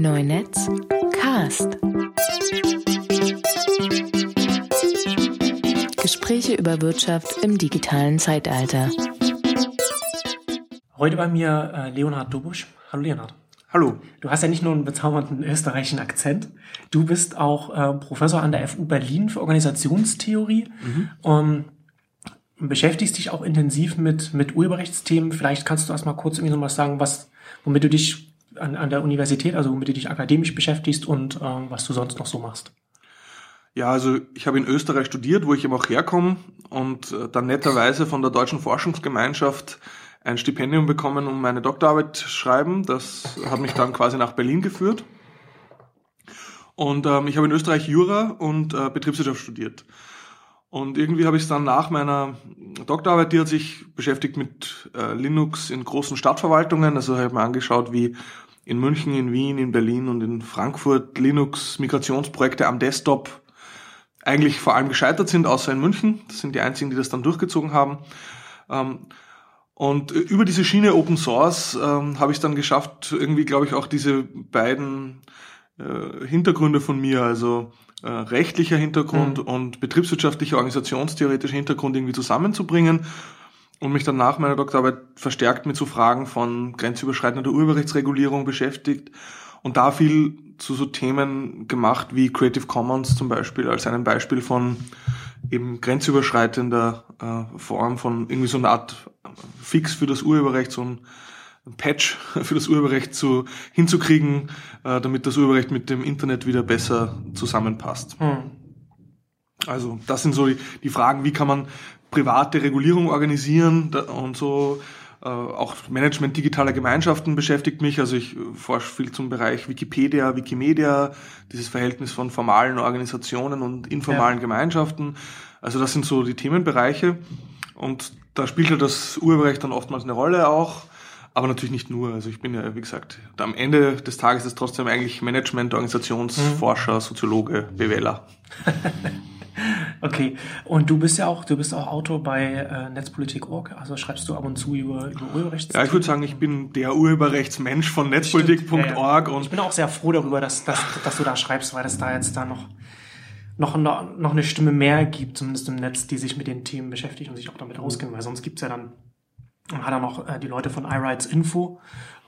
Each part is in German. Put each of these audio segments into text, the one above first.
Neunetz Cast. Gespräche über Wirtschaft im digitalen Zeitalter. Heute bei mir äh, Leonhard Dobusch. Hallo Leonhard. Hallo. Du hast ja nicht nur einen bezaubernden österreichischen Akzent, du bist auch äh, Professor an der FU Berlin für Organisationstheorie. Mhm. Um, beschäftigst dich auch intensiv mit, mit Urheberrechtsthemen. Vielleicht kannst du erst mal kurz irgendwie noch was sagen, was, womit du dich an, an der Universität, also womit du dich akademisch beschäftigst und äh, was du sonst noch so machst. Ja, also ich habe in Österreich studiert, wo ich eben auch herkomme und äh, dann netterweise von der Deutschen Forschungsgemeinschaft ein Stipendium bekommen, um meine Doktorarbeit zu schreiben. Das hat mich dann quasi nach Berlin geführt. Und ähm, ich habe in Österreich Jura und äh, Betriebswirtschaft studiert. Und irgendwie habe ich es dann nach meiner Doktorarbeit, die hat sich beschäftigt mit äh, Linux in großen Stadtverwaltungen. Also habe ich mir angeschaut, wie in München, in Wien, in Berlin und in Frankfurt Linux-Migrationsprojekte am Desktop eigentlich vor allem gescheitert sind, außer in München. Das sind die einzigen, die das dann durchgezogen haben. Ähm, und über diese Schiene Open Source ähm, habe ich dann geschafft, irgendwie, glaube ich, auch diese beiden äh, Hintergründe von mir, also äh, rechtlicher Hintergrund mhm. und betriebswirtschaftlicher, organisationstheoretischer Hintergrund irgendwie zusammenzubringen und mich dann nach meiner Doktorarbeit verstärkt mit so Fragen von grenzüberschreitender Urheberrechtsregulierung beschäftigt und da viel zu so Themen gemacht wie Creative Commons zum Beispiel als einem Beispiel von eben grenzüberschreitender äh, Form von irgendwie so einer Art Fix für das Urheberrecht, so ein Patch für das Urheberrecht zu, hinzukriegen, äh, damit das Urheberrecht mit dem Internet wieder besser zusammenpasst. Hm. Also das sind so die, die Fragen, wie kann man private Regulierung organisieren und so. Äh, auch Management digitaler Gemeinschaften beschäftigt mich. Also ich forsche viel zum Bereich Wikipedia, Wikimedia, dieses Verhältnis von formalen Organisationen und informalen ja. Gemeinschaften. Also das sind so die Themenbereiche. Und da spielt ja das Urheberrecht dann oftmals eine Rolle auch. Aber natürlich nicht nur. Also ich bin ja, wie gesagt, am Ende des Tages ist trotzdem eigentlich Management, Organisationsforscher, mhm. Soziologe, BWLer. okay. Und du bist ja auch, du bist auch Autor bei äh, Netzpolitik.org. Also schreibst du ab und zu über, über Urheberrechts. Ja, ich würde sagen, ich bin der Urheberrechtsmensch von Netzpolitik.org. Ja, ja. Ich bin auch sehr froh darüber, dass, dass, dass du da schreibst, weil es da jetzt da noch noch, noch eine Stimme mehr gibt, zumindest im Netz, die sich mit den Themen beschäftigt und sich auch damit auskennen, weil sonst gibt's ja dann dann hat er noch äh, die Leute von iRights Info.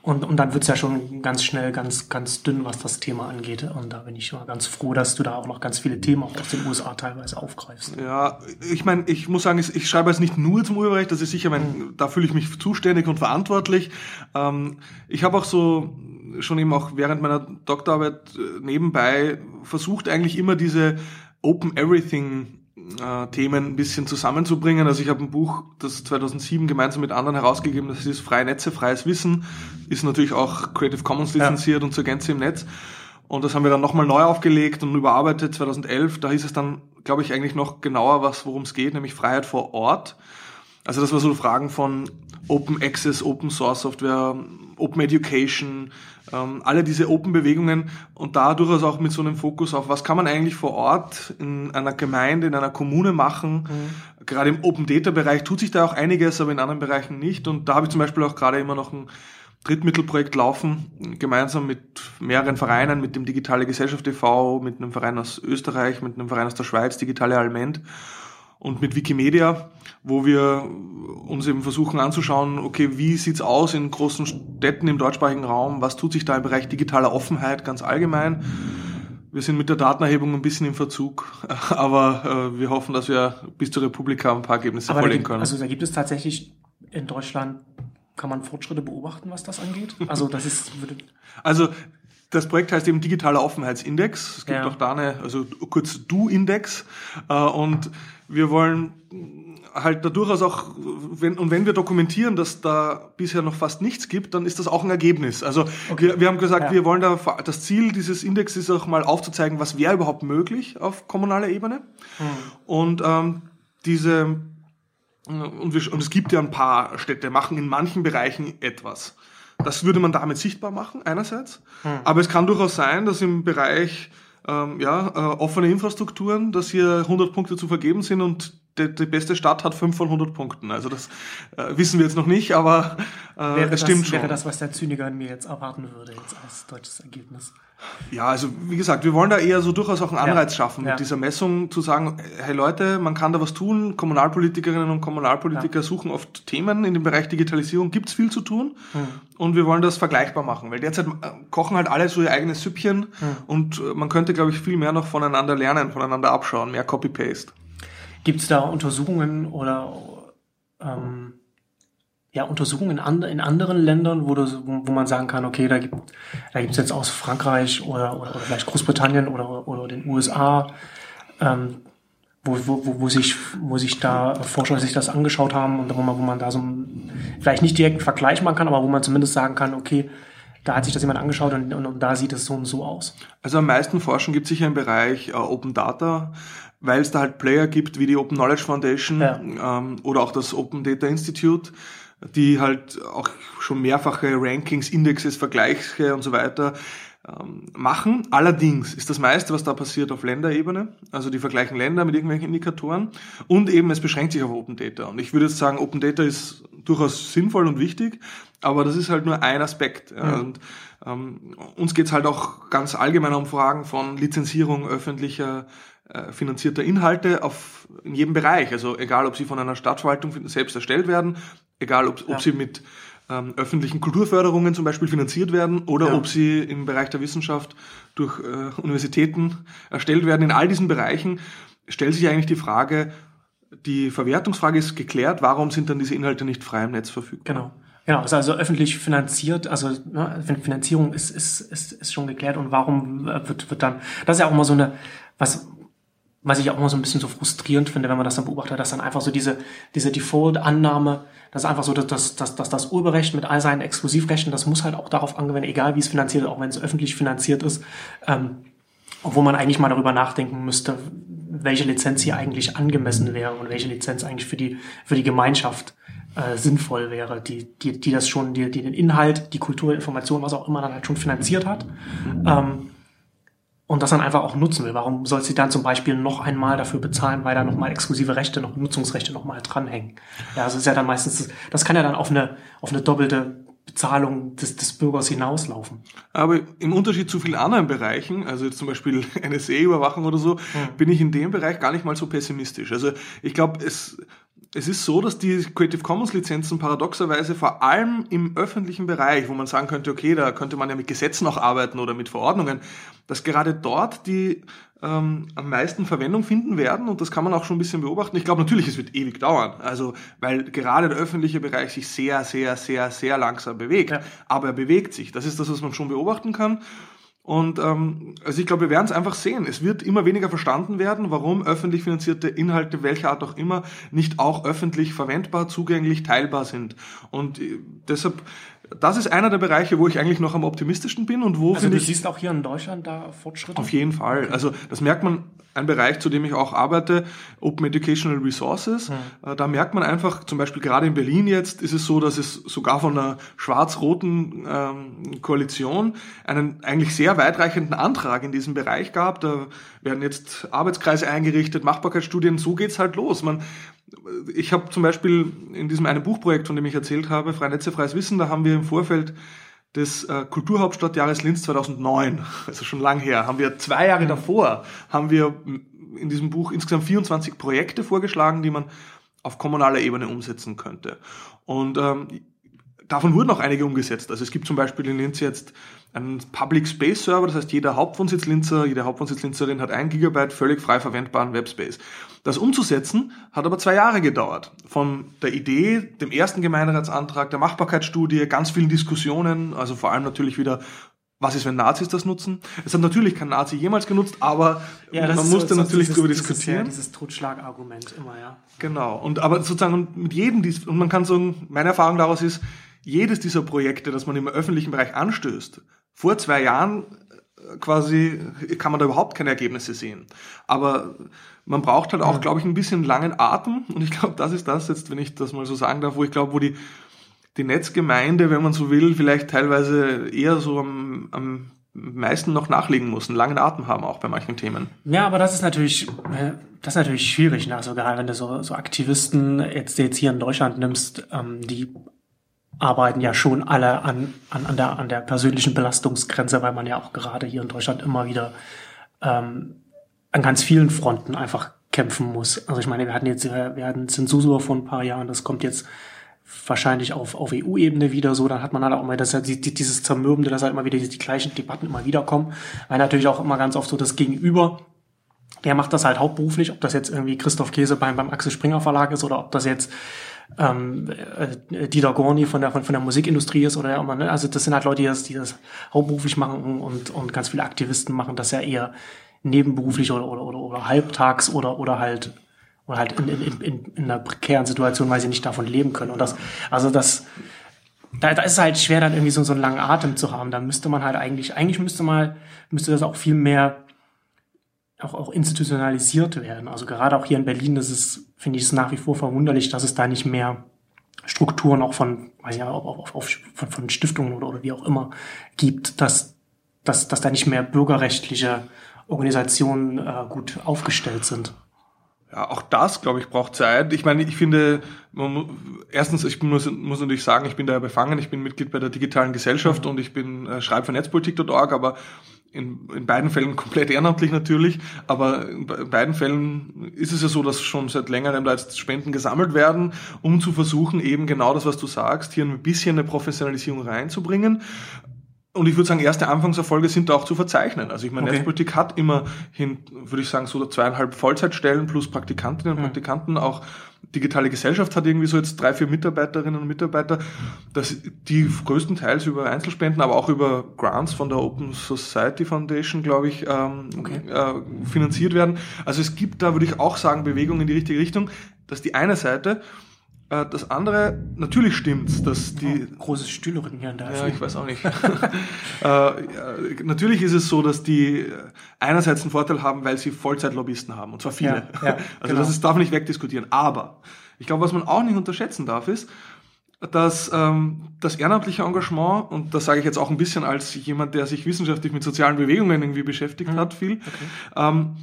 Und, und dann wird's ja schon ganz schnell ganz, ganz dünn, was das Thema angeht. Und da bin ich schon ganz froh, dass du da auch noch ganz viele Themen auch aus den USA teilweise aufgreifst. Ja, ich meine, ich muss sagen, ich schreibe jetzt nicht nur zum Urheberrecht, das ist sicher mein, mhm. da fühle ich mich zuständig und verantwortlich. Ähm, ich habe auch so schon eben auch während meiner Doktorarbeit äh, nebenbei versucht, eigentlich immer diese Open Everything äh, Themen ein bisschen zusammenzubringen. Also ich habe ein Buch, das 2007 gemeinsam mit anderen herausgegeben, das ist Freie Netze, freies Wissen, ist natürlich auch Creative Commons lizenziert ja. und zur Gänze im Netz. Und das haben wir dann nochmal neu aufgelegt und überarbeitet 2011. Da hieß es dann, glaube ich, eigentlich noch genauer, was worum es geht, nämlich Freiheit vor Ort. Also das war so Fragen von Open Access, Open Source Software, Open Education, ähm, alle diese Open-Bewegungen und da durchaus auch mit so einem Fokus auf, was kann man eigentlich vor Ort in einer Gemeinde, in einer Kommune machen. Mhm. Gerade im Open-Data-Bereich tut sich da auch einiges, aber in anderen Bereichen nicht. Und da habe ich zum Beispiel auch gerade immer noch ein Drittmittelprojekt laufen, gemeinsam mit mehreren Vereinen, mit dem Digitale Gesellschaft e.V., mit einem Verein aus Österreich, mit einem Verein aus der Schweiz, Digitale Alment und mit Wikimedia, wo wir uns eben versuchen anzuschauen, okay, wie sieht's aus in großen Städten im deutschsprachigen Raum, was tut sich da im Bereich digitaler Offenheit ganz allgemein. Wir sind mit der Datenerhebung ein bisschen im Verzug, aber äh, wir hoffen, dass wir bis zur Republika ein paar Ergebnisse aber vorlegen können. Also da gibt es tatsächlich in Deutschland kann man Fortschritte beobachten, was das angeht? Also das ist würde also das Projekt heißt eben Digitaler Offenheitsindex. Es gibt ja. auch da eine, also kurz Du-Index. Äh, und wir wollen halt da durchaus auch, wenn, und wenn wir dokumentieren, dass da bisher noch fast nichts gibt, dann ist das auch ein Ergebnis. Also okay. wir, wir haben gesagt, ja. wir wollen da, das Ziel dieses Index ist auch mal aufzuzeigen, was wäre überhaupt möglich auf kommunaler Ebene. Mhm. Und ähm, diese, und, wir, und es gibt ja ein paar Städte, machen in manchen Bereichen etwas. Das würde man damit sichtbar machen, einerseits. Hm. Aber es kann durchaus sein, dass im Bereich ähm, ja, äh, offene Infrastrukturen, dass hier 100 Punkte zu vergeben sind und die, die beste Stadt hat 5 von 100 Punkten. Also das äh, wissen wir jetzt noch nicht, aber äh, wäre es stimmt das, schon. Wäre das, was der Zyniker in mir jetzt erwarten würde, jetzt als deutsches Ergebnis. Ja, also wie gesagt, wir wollen da eher so durchaus auch einen Anreiz ja. schaffen, mit ja. dieser Messung zu sagen, hey Leute, man kann da was tun. Kommunalpolitikerinnen und Kommunalpolitiker ja. suchen oft Themen in dem Bereich Digitalisierung, gibt's viel zu tun. Hm. Und wir wollen das vergleichbar machen, weil derzeit äh, kochen halt alle so ihr eigenes Süppchen hm. und äh, man könnte, glaube ich, viel mehr noch voneinander lernen, voneinander abschauen, mehr Copy-Paste. Gibt's da Untersuchungen oder ähm, ja, Untersuchungen in, and, in anderen Ländern, wo, du, wo man sagen kann, okay, da gibt da jetzt aus Frankreich oder, oder, oder vielleicht Großbritannien oder, oder den USA, ähm, wo, wo, wo, sich, wo sich da Forscher sich das angeschaut haben und wo man, wo man da so vielleicht nicht direkt einen Vergleich machen kann, aber wo man zumindest sagen kann, okay, da hat sich das jemand angeschaut und, und, und da sieht es so und so aus. Also am meisten Forschen gibt es sicher im Bereich äh, Open Data, weil es da halt Player gibt wie die Open Knowledge Foundation ja. ähm, oder auch das Open Data Institute die halt auch schon mehrfache Rankings, Indexes, Vergleiche und so weiter ähm, machen. Allerdings ist das meiste, was da passiert, auf Länderebene. Also die vergleichen Länder mit irgendwelchen Indikatoren. Und eben, es beschränkt sich auf Open Data. Und ich würde jetzt sagen, Open Data ist durchaus sinnvoll und wichtig, aber das ist halt nur ein Aspekt. Ja. Und ähm, uns geht's halt auch ganz allgemein um Fragen von Lizenzierung öffentlicher finanzierter Inhalte auf, in jedem Bereich. Also egal, ob sie von einer Stadtverwaltung selbst erstellt werden, egal ob, ja. ob sie mit ähm, öffentlichen Kulturförderungen zum Beispiel finanziert werden oder ja. ob sie im Bereich der Wissenschaft durch äh, Universitäten erstellt werden. In all diesen Bereichen stellt sich eigentlich die Frage, die Verwertungsfrage ist geklärt, warum sind dann diese Inhalte nicht frei im Netz verfügbar? Genau. Genau, ist also öffentlich finanziert, also ne, Finanzierung ist, ist, ist, ist schon geklärt und warum wird, wird dann, das ist ja auch immer so eine, was, was ich auch immer so ein bisschen so frustrierend finde, wenn man das dann beobachtet, dass dann einfach so diese, diese Default-Annahme, das ist einfach so, dass, dass, dass, dass das Urheberrecht mit all seinen Exklusivrechten, das muss halt auch darauf angewendet, egal wie es finanziert ist, auch wenn es öffentlich finanziert ist, ähm, obwohl man eigentlich mal darüber nachdenken müsste, welche Lizenz hier eigentlich angemessen wäre und welche Lizenz eigentlich für die, für die Gemeinschaft äh, sinnvoll wäre, die, die, die das schon, die, die den Inhalt, die Kultur, Information, was auch immer dann halt schon finanziert hat. Ähm, und das dann einfach auch nutzen will. Warum soll sie dann zum Beispiel noch einmal dafür bezahlen, weil da nochmal exklusive Rechte, noch Nutzungsrechte nochmal dranhängen? Ja, also ist ja dann meistens, das kann ja dann auf eine, auf eine doppelte Bezahlung des, des Bürgers hinauslaufen. Aber im Unterschied zu vielen anderen Bereichen, also jetzt zum Beispiel NSA-Überwachung oder so, hm. bin ich in dem Bereich gar nicht mal so pessimistisch. Also ich glaube, es es ist so, dass die Creative Commons Lizenzen paradoxerweise vor allem im öffentlichen Bereich, wo man sagen könnte, okay, da könnte man ja mit Gesetzen auch arbeiten oder mit Verordnungen, dass gerade dort die ähm, am meisten Verwendung finden werden und das kann man auch schon ein bisschen beobachten. Ich glaube natürlich, es wird ewig dauern, also weil gerade der öffentliche Bereich sich sehr, sehr, sehr, sehr langsam bewegt, ja. aber er bewegt sich. Das ist das, was man schon beobachten kann. Und ähm, also ich glaube, wir werden es einfach sehen. Es wird immer weniger verstanden werden, warum öffentlich finanzierte Inhalte, welcher Art auch immer, nicht auch öffentlich verwendbar, zugänglich, teilbar sind. Und äh, deshalb das ist einer der Bereiche, wo ich eigentlich noch am optimistischsten bin und wo also du ich, siehst auch hier in Deutschland da Fortschritte? Auf jeden Fall. Okay. Also das merkt man, ein Bereich, zu dem ich auch arbeite, Open Educational Resources. Hm. Da merkt man einfach, zum Beispiel gerade in Berlin jetzt, ist es so, dass es sogar von einer schwarz-roten ähm, Koalition einen eigentlich sehr weitreichenden Antrag in diesem Bereich gab. Da werden jetzt Arbeitskreise eingerichtet, Machbarkeitsstudien, so geht's halt los. Man, ich habe zum Beispiel in diesem einen Buchprojekt, von dem ich erzählt habe, Freie Netze, freies Wissen, da haben wir im Vorfeld des äh, Kulturhauptstadtjahres Linz 2009, also schon lang her, haben wir zwei Jahre davor, haben wir in diesem Buch insgesamt 24 Projekte vorgeschlagen, die man auf kommunaler Ebene umsetzen könnte. Und ähm, davon wurden auch einige umgesetzt. Also es gibt zum Beispiel in Linz jetzt einen Public Space Server, das heißt jeder Hauptwohnsitzlinzer, jede Hauptwohnsitzlinzerin hat ein Gigabyte völlig frei verwendbaren Webspace. Das umzusetzen hat aber zwei Jahre gedauert. Von der Idee, dem ersten Gemeinderatsantrag, der Machbarkeitsstudie, ganz vielen Diskussionen, also vor allem natürlich wieder was ist, wenn Nazis das nutzen? Es hat natürlich kein Nazi jemals genutzt, aber ja, man musste so, natürlich darüber diskutieren. Dieses, ja, dieses Totschlagargument immer, ja. Genau. Und aber sozusagen mit jedem, und man kann sagen, meine Erfahrung daraus ist, jedes dieser Projekte, das man im öffentlichen Bereich anstößt, vor zwei Jahren äh, quasi kann man da überhaupt keine Ergebnisse sehen. Aber man braucht halt auch, ja. glaube ich, ein bisschen langen Atem. Und ich glaube, das ist das jetzt, wenn ich das mal so sagen darf, wo ich glaube, wo die, die Netzgemeinde, wenn man so will, vielleicht teilweise eher so am, am meisten noch nachlegen muss, einen langen Atem haben, auch bei manchen Themen. Ja, aber das ist natürlich, äh, das ist natürlich schwierig, ne? Also gerade wenn du so, so Aktivisten jetzt, jetzt hier in Deutschland nimmst, ähm, die arbeiten ja schon alle an, an, an, der, an der persönlichen Belastungsgrenze, weil man ja auch gerade hier in Deutschland immer wieder ähm, an ganz vielen Fronten einfach kämpfen muss. Also ich meine, wir hatten jetzt, wir hatten Zensur vor ein paar Jahren, das kommt jetzt wahrscheinlich auf, auf EU-Ebene wieder so, dann hat man halt auch immer das, dieses Zermürbende, dass halt immer wieder die gleichen Debatten immer wieder kommen, weil natürlich auch immer ganz oft so das Gegenüber, der macht das halt hauptberuflich, ob das jetzt irgendwie Christoph Käse beim, beim Axel Springer Verlag ist oder ob das jetzt ähm, äh, Dieter Gorni von der, von, von der Musikindustrie ist oder ja immer, ne? also das sind halt Leute, die das, die das hauptberuflich machen und, und ganz viele Aktivisten machen das ja eher nebenberuflich oder, oder, oder, oder halbtags oder, oder halt oder halt in, in, in, in einer prekären Situation, weil sie nicht davon leben können. Und das, also das, da, da ist es halt schwer, dann irgendwie so, so einen langen Atem zu haben. Da müsste man halt eigentlich, eigentlich müsste mal, müsste das auch viel mehr auch, auch institutionalisiert werden. Also gerade auch hier in Berlin, das ist, finde ich es nach wie vor verwunderlich, dass es da nicht mehr Strukturen auch von, weiß ja, auf, auf, auf, von, von Stiftungen oder, oder wie auch immer gibt, dass, dass, dass da nicht mehr bürgerrechtliche Organisationen äh, gut aufgestellt sind. Ja, auch das, glaube ich, braucht Zeit. Ich meine, ich finde, man, erstens, ich muss, muss natürlich sagen, ich bin da befangen, ich bin Mitglied bei der digitalen Gesellschaft und ich bin äh, schreibe für netzpolitik.org, aber in, in beiden Fällen komplett ehrenamtlich natürlich, aber in beiden Fällen ist es ja so, dass schon seit längerem da jetzt Spenden gesammelt werden, um zu versuchen, eben genau das, was du sagst, hier ein bisschen eine Professionalisierung reinzubringen. Und ich würde sagen, erste Anfangserfolge sind da auch zu verzeichnen. Also ich meine, okay. Netzpolitik hat immerhin, würde ich sagen, so zweieinhalb Vollzeitstellen plus Praktikantinnen und. Praktikanten. Auch digitale Gesellschaft hat irgendwie so jetzt drei, vier Mitarbeiterinnen und Mitarbeiter, dass die größtenteils über Einzelspenden, aber auch über Grants von der Open Society Foundation, glaube ich, ähm, okay. äh, finanziert werden. Also es gibt da, würde ich auch sagen, Bewegungen in die richtige Richtung, dass die eine Seite das andere, natürlich stimmt's, dass die... Oh, großes Stühlerin hier an der Ja, ich weiß auch nicht. äh, natürlich ist es so, dass die einerseits einen Vorteil haben, weil sie Vollzeitlobbyisten haben, und zwar viele. Ja, ja, also genau. das ist, darf man nicht wegdiskutieren. Aber ich glaube, was man auch nicht unterschätzen darf, ist, dass ähm, das ehrenamtliche Engagement, und das sage ich jetzt auch ein bisschen als jemand, der sich wissenschaftlich mit sozialen Bewegungen irgendwie beschäftigt mhm. hat, viel, okay. ähm,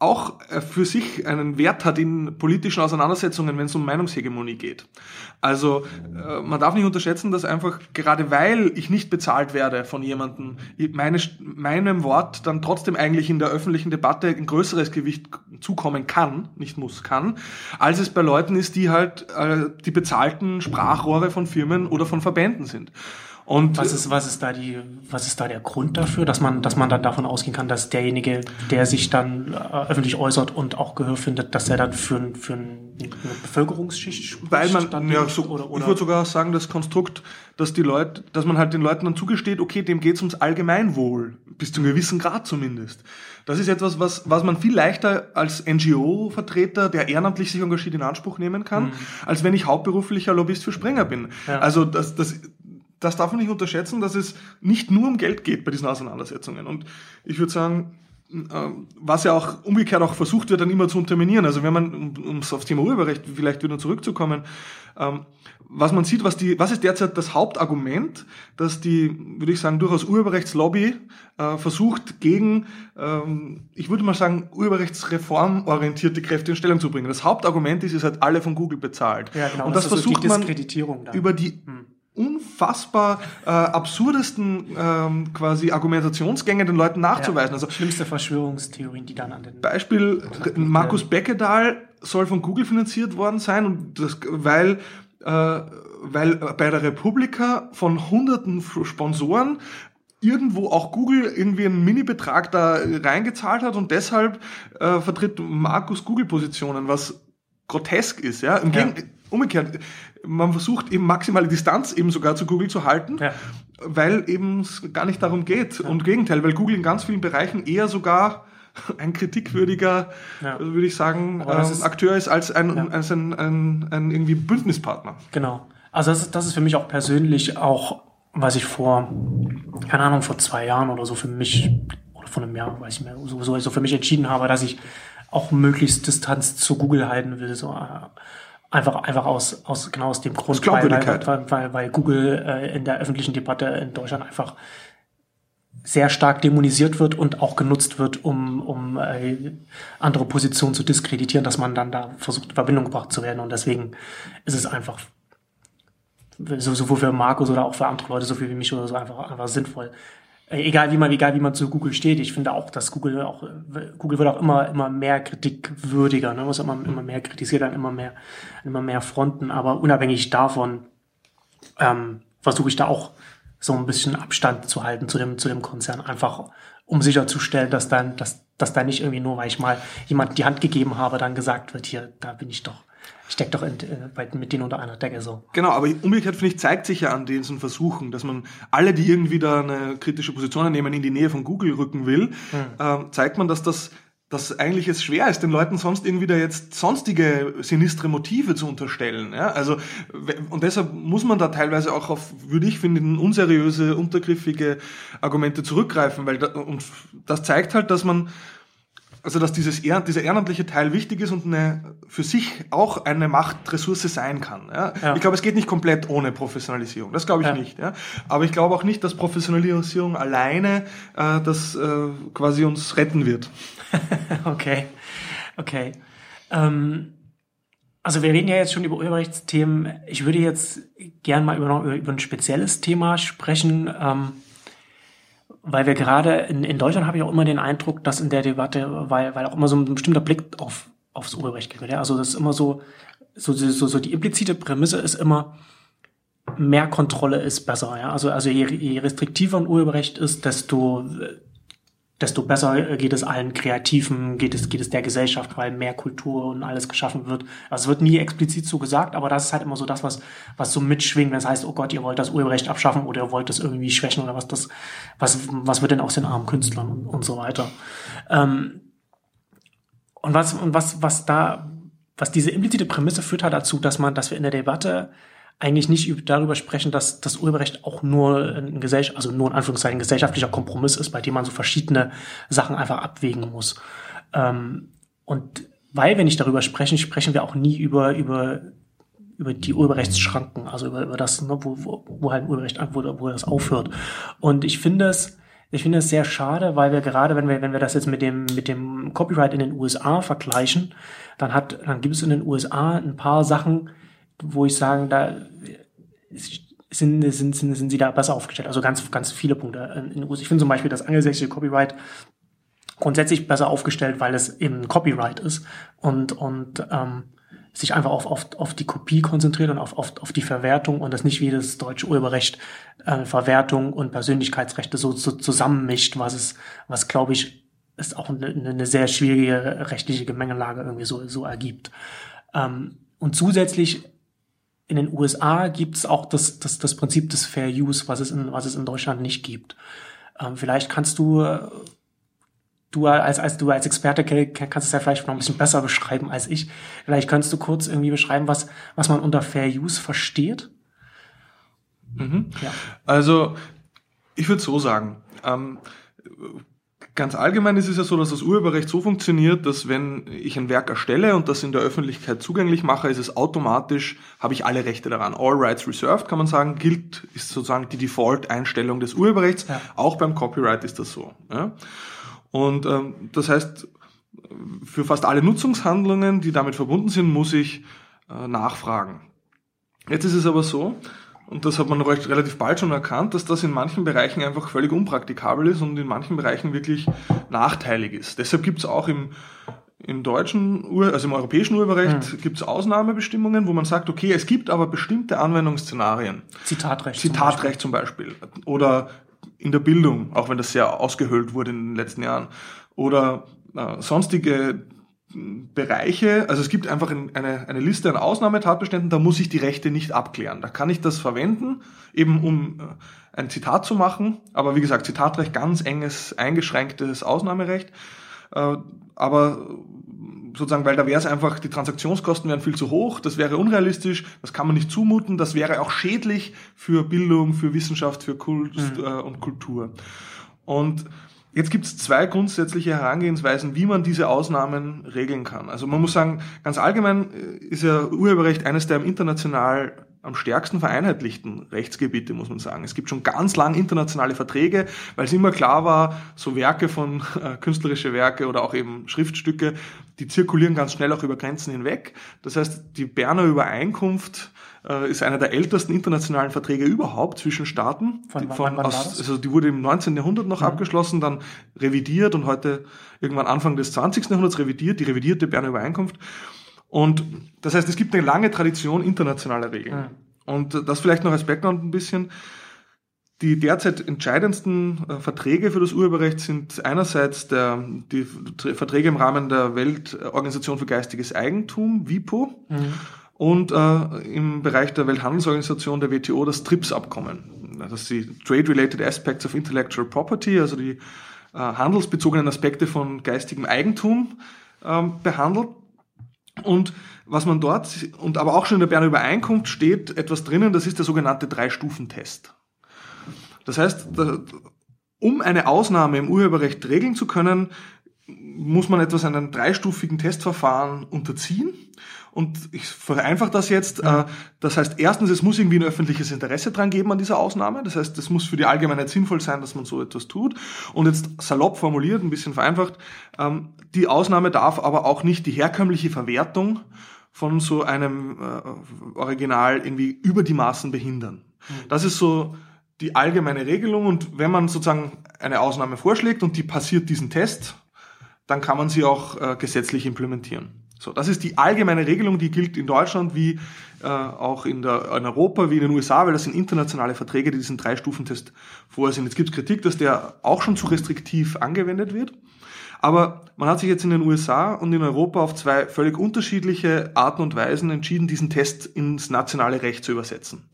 auch äh, für sich einen Wert hat in politischen Auseinandersetzungen, wenn es um Meinungshegemonie geht. Also äh, man darf nicht unterschätzen, dass einfach gerade weil ich nicht bezahlt werde von jemandem, meine, meinem Wort dann trotzdem eigentlich in der öffentlichen Debatte ein größeres Gewicht zukommen kann, nicht muss, kann, als es bei Leuten ist, die halt äh, die bezahlten Sprachrohre von Firmen oder von Verbänden sind. Und was ist, was ist da die, was ist da der Grund dafür, dass man, dass man dann davon ausgehen kann, dass derjenige, der sich dann äh, öffentlich äußert und auch Gehör findet, dass er dann für, für eine Bevölkerungsschicht spricht? Weil man, dann ja, so, oder, oder? ich würde sogar sagen, das Konstrukt, dass die Leute, dass man halt den Leuten dann zugesteht, okay, dem geht's ums Allgemeinwohl, bis zu einem gewissen Grad zumindest. Das ist etwas, was, was man viel leichter als NGO-Vertreter, der ehrenamtlich sich engagiert, in Anspruch nehmen kann, mhm. als wenn ich hauptberuflicher Lobbyist für Springer bin. Ja. Also das, das, das darf man nicht unterschätzen, dass es nicht nur um Geld geht bei diesen Auseinandersetzungen. Und ich würde sagen, ähm, was ja auch umgekehrt auch versucht wird, dann immer zu unterminieren. Also wenn man, um aufs Thema Urheberrecht vielleicht wieder zurückzukommen, ähm, was man sieht, was die, was ist derzeit das Hauptargument, dass die, würde ich sagen, durchaus Urheberrechtslobby äh, versucht, gegen, ähm, ich würde mal sagen, urheberrechtsreformorientierte Kräfte in Stellung zu bringen. Das Hauptargument ist, ihr seid alle von Google bezahlt. Ja, genau, Und das, das versucht man über die hm unfassbar äh, absurdesten ähm, quasi Argumentationsgänge den Leuten nachzuweisen. Ja, also schlimmste Verschwörungstheorien, die dann an den Beispiel Markus Beckedahl soll von Google finanziert worden sein und das, weil äh, weil bei der Republika von hunderten Sponsoren irgendwo auch Google irgendwie einen Mini-Betrag da reingezahlt hat und deshalb äh, vertritt Markus Google-Positionen, was grotesk ist, ja. Im ja. Gegen umgekehrt, man versucht eben maximale Distanz eben sogar zu Google zu halten, ja. weil eben es gar nicht darum geht. Ja. Und Gegenteil, weil Google in ganz vielen Bereichen eher sogar ein kritikwürdiger, ja. würde ich sagen, ähm, ist, Akteur ist als, ein, als ein, ein, ein, irgendwie Bündnispartner. Genau. Also das ist, das ist für mich auch persönlich auch, was ich vor, keine Ahnung, vor zwei Jahren oder so für mich, oder vor einem Jahr, weiß ich mehr, so, so, so für mich entschieden habe, dass ich auch möglichst Distanz zu Google halten will. So, äh, Einfach, einfach aus, aus, genau aus dem Grund, weil, weil, weil, weil Google äh, in der öffentlichen Debatte in Deutschland einfach sehr stark dämonisiert wird und auch genutzt wird, um, um äh, andere Positionen zu diskreditieren, dass man dann da versucht, in Verbindung gebracht zu werden. Und deswegen ist es einfach so, sowohl für Markus oder auch für andere Leute, so viel wie mich oder so, einfach, einfach sinnvoll. Äh, egal wie man, egal wie man zu Google steht, ich finde auch, dass Google auch, Google wird auch immer, immer mehr kritikwürdiger, ne, muss immer, immer mehr kritisiert an immer mehr, immer mehr Fronten, aber unabhängig davon, ähm, versuche ich da auch so ein bisschen Abstand zu halten zu dem, zu dem Konzern, einfach um sicherzustellen, dass dann, dass, dass da nicht irgendwie nur, weil ich mal jemand die Hand gegeben habe, dann gesagt wird, hier, da bin ich doch, ich steck doch in, äh, mit denen unter einer Decke so. Genau, aber umgekehrt finde ich, zeigt sich ja an diesen Versuchen, dass man alle, die irgendwie da eine kritische Position nehmen, in die Nähe von Google rücken will, hm. äh, zeigt man, dass das dass eigentlich es schwer ist, den Leuten sonst irgendwie da jetzt sonstige sinistre Motive zu unterstellen. Ja? Also und deshalb muss man da teilweise auch auf, würde ich finden, unseriöse, untergriffige Argumente zurückgreifen, weil da, und das zeigt halt, dass man also dass dieses dieser ehrenamtliche Teil wichtig ist und eine, für sich auch eine Machtressource sein kann. Ja? ja. Ich glaube, es geht nicht komplett ohne Professionalisierung. Das glaube ich ja. nicht. Ja? Aber ich glaube auch nicht, dass Professionalisierung alleine äh, das äh, quasi uns retten wird. okay, okay. Ähm, also wir reden ja jetzt schon über Urheberrechtsthemen. Ich würde jetzt gern mal über, über, über ein spezielles Thema sprechen. Ähm, weil wir gerade in, in Deutschland habe ich auch immer den Eindruck, dass in der Debatte, weil, weil auch immer so ein bestimmter Blick auf, aufs Urheberrecht geht. Ja? Also das ist immer so, so, so, so die implizite Prämisse ist immer, mehr Kontrolle ist besser. Ja? Also, also je, je restriktiver ein Urheberrecht ist, desto desto besser geht es allen Kreativen, geht es, geht es der Gesellschaft, weil mehr Kultur und alles geschaffen wird. Also es wird nie explizit so gesagt, aber das ist halt immer so das, was, was so mitschwingt, wenn es heißt, oh Gott, ihr wollt das Urheberrecht abschaffen oder ihr wollt das irgendwie schwächen oder was das, was, was wird denn aus den armen Künstlern und, und so weiter. Ähm, und was, und was, was da, was diese implizite Prämisse führt halt dazu, dass man, dass wir in der Debatte eigentlich nicht darüber sprechen, dass das Urheberrecht auch nur ein Gesellschaft, also nur in Anführungszeichen gesellschaftlicher Kompromiss ist, bei dem man so verschiedene Sachen einfach abwägen muss. Ähm, und weil wir nicht darüber sprechen, sprechen wir auch nie über, über, über die Urheberrechtsschranken, also über, über das, ne, wo, wo, wo halt ein Urheberrecht, wo, wo das aufhört. Und ich finde es, ich finde es sehr schade, weil wir gerade, wenn wir, wenn wir das jetzt mit dem, mit dem Copyright in den USA vergleichen, dann hat, dann gibt es in den USA ein paar Sachen, wo ich sagen, da sind, sind, sind, sind sie da besser aufgestellt. Also ganz, ganz viele Punkte. Ich finde zum Beispiel das angelsächsische Copyright grundsätzlich besser aufgestellt, weil es eben Copyright ist und, und ähm, sich einfach auf, auf, auf die Kopie konzentriert und auf, auf, auf die Verwertung und das nicht wie das deutsche Urheberrecht äh, Verwertung und Persönlichkeitsrechte so, so zusammenmischt, was es, was glaube ich, ist auch eine, eine sehr schwierige rechtliche Gemengelage irgendwie so, so ergibt. Ähm, und zusätzlich in den USA gibt es auch das, das, das Prinzip des Fair Use, was es in, was es in Deutschland nicht gibt. Ähm, vielleicht kannst du, du als, als du als Experte kannst es ja vielleicht noch ein bisschen besser beschreiben als ich. Vielleicht kannst du kurz irgendwie beschreiben, was, was man unter Fair Use versteht. Mhm. Ja. Also, ich würde so sagen, ähm, Ganz allgemein ist es ja so, dass das Urheberrecht so funktioniert, dass wenn ich ein Werk erstelle und das in der Öffentlichkeit zugänglich mache, ist es automatisch, habe ich alle Rechte daran. All Rights Reserved kann man sagen, gilt, ist sozusagen die Default-Einstellung des Urheberrechts. Ja. Auch beim Copyright ist das so. Ja? Und ähm, das heißt, für fast alle Nutzungshandlungen, die damit verbunden sind, muss ich äh, nachfragen. Jetzt ist es aber so, und das hat man recht, relativ bald schon erkannt, dass das in manchen Bereichen einfach völlig unpraktikabel ist und in manchen Bereichen wirklich nachteilig ist. Deshalb gibt es auch im, im deutschen, Ur also im europäischen Urheberrecht mhm. gibt es Ausnahmebestimmungen, wo man sagt, okay, es gibt aber bestimmte Anwendungsszenarien. Zitatrecht. Zitatrecht zum Beispiel. Zum Beispiel. Oder in der Bildung, auch wenn das sehr ausgehöhlt wurde in den letzten Jahren. Oder äh, sonstige Bereiche, also es gibt einfach eine, eine Liste an Ausnahmetatbeständen, da muss ich die Rechte nicht abklären. Da kann ich das verwenden, eben um äh, ein Zitat zu machen. Aber wie gesagt, Zitatrecht ganz enges, eingeschränktes Ausnahmerecht. Äh, aber sozusagen, weil da wäre es einfach, die Transaktionskosten wären viel zu hoch, das wäre unrealistisch, das kann man nicht zumuten, das wäre auch schädlich für Bildung, für Wissenschaft, für Kunst mhm. Äh, und Kultur. Und Jetzt gibt es zwei grundsätzliche Herangehensweisen, wie man diese Ausnahmen regeln kann. Also man muss sagen, ganz allgemein äh, ist ja Urheberrecht eines der international am stärksten vereinheitlichten Rechtsgebiete, muss man sagen. Es gibt schon ganz lang internationale Verträge, weil es immer klar war, so Werke von äh, künstlerische Werke oder auch eben Schriftstücke, die zirkulieren ganz schnell auch über Grenzen hinweg. Das heißt, die Berner Übereinkunft ist einer der ältesten internationalen Verträge überhaupt zwischen Staaten. Von, von, wann aus, also die wurde im 19. Jahrhundert noch abgeschlossen, dann revidiert und heute irgendwann Anfang des 20. Jahrhunderts revidiert, die revidierte Berner Übereinkunft. Und das heißt, es gibt eine lange Tradition internationaler Regeln. Und äh, das vielleicht noch als Background ein bisschen. Die derzeit entscheidendsten äh, Verträge für das Urheberrecht sind einerseits der, die Tr- Verträge im Rahmen der Weltorganisation für geistiges Eigentum, WIPO, und äh, im Bereich der Welthandelsorganisation der WTO das TRIPS-Abkommen. Das ist die Trade-Related Aspects of Intellectual Property, also die äh, handelsbezogenen Aspekte von geistigem Eigentum ähm, behandelt. Und was man dort, und aber auch schon in der Berner Übereinkunft steht etwas drinnen, das ist der sogenannte Drei-Stufen-Test. Das heißt, da, um eine Ausnahme im Urheberrecht regeln zu können, muss man etwas einem dreistufigen Testverfahren unterziehen. Und ich vereinfache das jetzt. Äh, Das heißt, erstens, es muss irgendwie ein öffentliches Interesse dran geben an dieser Ausnahme. Das heißt, es muss für die Allgemeinheit sinnvoll sein, dass man so etwas tut. Und jetzt salopp formuliert, ein bisschen vereinfacht, ähm, die Ausnahme darf aber auch nicht die herkömmliche Verwertung von so einem äh, Original irgendwie über die Maßen behindern. Das ist so die allgemeine Regelung und wenn man sozusagen eine Ausnahme vorschlägt und die passiert diesen Test, dann kann man sie auch äh, gesetzlich implementieren. So, das ist die allgemeine Regelung, die gilt in Deutschland wie äh, auch in, der, in Europa, wie in den USA, weil das sind internationale Verträge, die diesen Drei-Stufen-Test vorsehen. Jetzt gibt es Kritik, dass der auch schon zu restriktiv angewendet wird. Aber man hat sich jetzt in den USA und in Europa auf zwei völlig unterschiedliche Arten und Weisen entschieden, diesen Test ins nationale Recht zu übersetzen.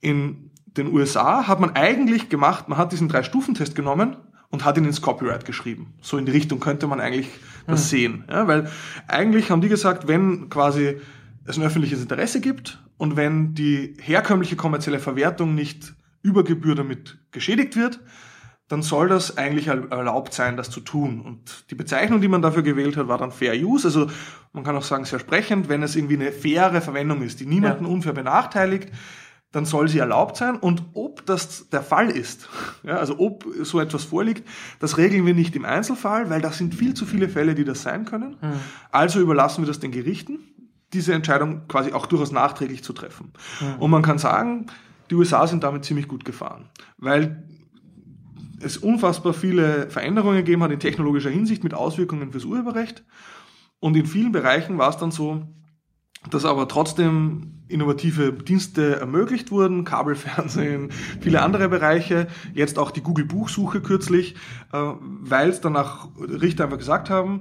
In den USA hat man eigentlich gemacht, man hat diesen Drei-Stufen-Test genommen und hat ihn ins Copyright geschrieben. So in die Richtung könnte man eigentlich das sehen. Ja, weil eigentlich haben die gesagt, wenn quasi es ein öffentliches Interesse gibt und wenn die herkömmliche kommerzielle Verwertung nicht über Gebühr damit geschädigt wird, dann soll das eigentlich erl- erlaubt sein, das zu tun. Und die Bezeichnung, die man dafür gewählt hat, war dann Fair Use. Also man kann auch sagen, sehr sprechend, wenn es irgendwie eine faire Verwendung ist, die niemanden Ja. unfair benachteiligt, dann soll sie erlaubt sein. Und ob das der Fall ist, ja, also ob so etwas vorliegt, das regeln wir nicht im Einzelfall, weil das sind viel zu viele Fälle, die das sein können. Also überlassen wir das den Gerichten, diese Entscheidung quasi auch durchaus nachträglich zu treffen. Und man kann sagen, die USA sind damit ziemlich gut gefahren, weil es unfassbar viele Veränderungen gegeben hat in technologischer Hinsicht mit Auswirkungen fürs Urheberrecht. Und in vielen Bereichen war es dann so, dass aber trotzdem innovative Dienste ermöglicht wurden, Kabelfernsehen, viele andere Bereiche, jetzt auch die Google-Buchsuche kürzlich, äh, weil es danach Richter einfach gesagt haben,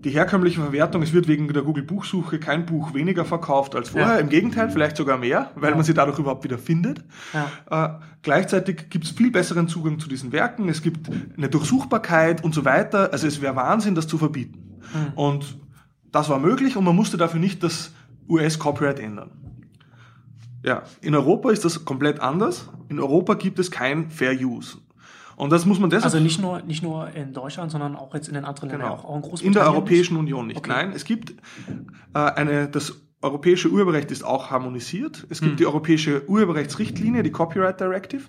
die herkömmliche Verwertung, es wird wegen der Google-Buchsuche kein Buch weniger verkauft als vorher, Ja. im Gegenteil, vielleicht sogar mehr, weil man sie dadurch überhaupt wieder findet. Ja. Äh, gleichzeitig gibt es viel besseren Zugang zu diesen Werken, es gibt eine Durchsuchbarkeit und so weiter. Also es wäre Wahnsinn, das zu verbieten. Und das war möglich und man musste dafür nicht das US-Copyright ändern. Ja, in Europa ist das komplett anders. In Europa gibt es kein Fair Use. Und das muss man deshalb Also nicht nur, nicht nur in Deutschland, sondern auch jetzt in den anderen Ländern, auch, auch in Großbritannien. in der nicht? Europäischen Union nicht. Okay. Nein, es gibt äh, eine, das europäische Urheberrecht ist auch harmonisiert. Es Hm. gibt die europäische Urheberrechtsrichtlinie, die Copyright Directive.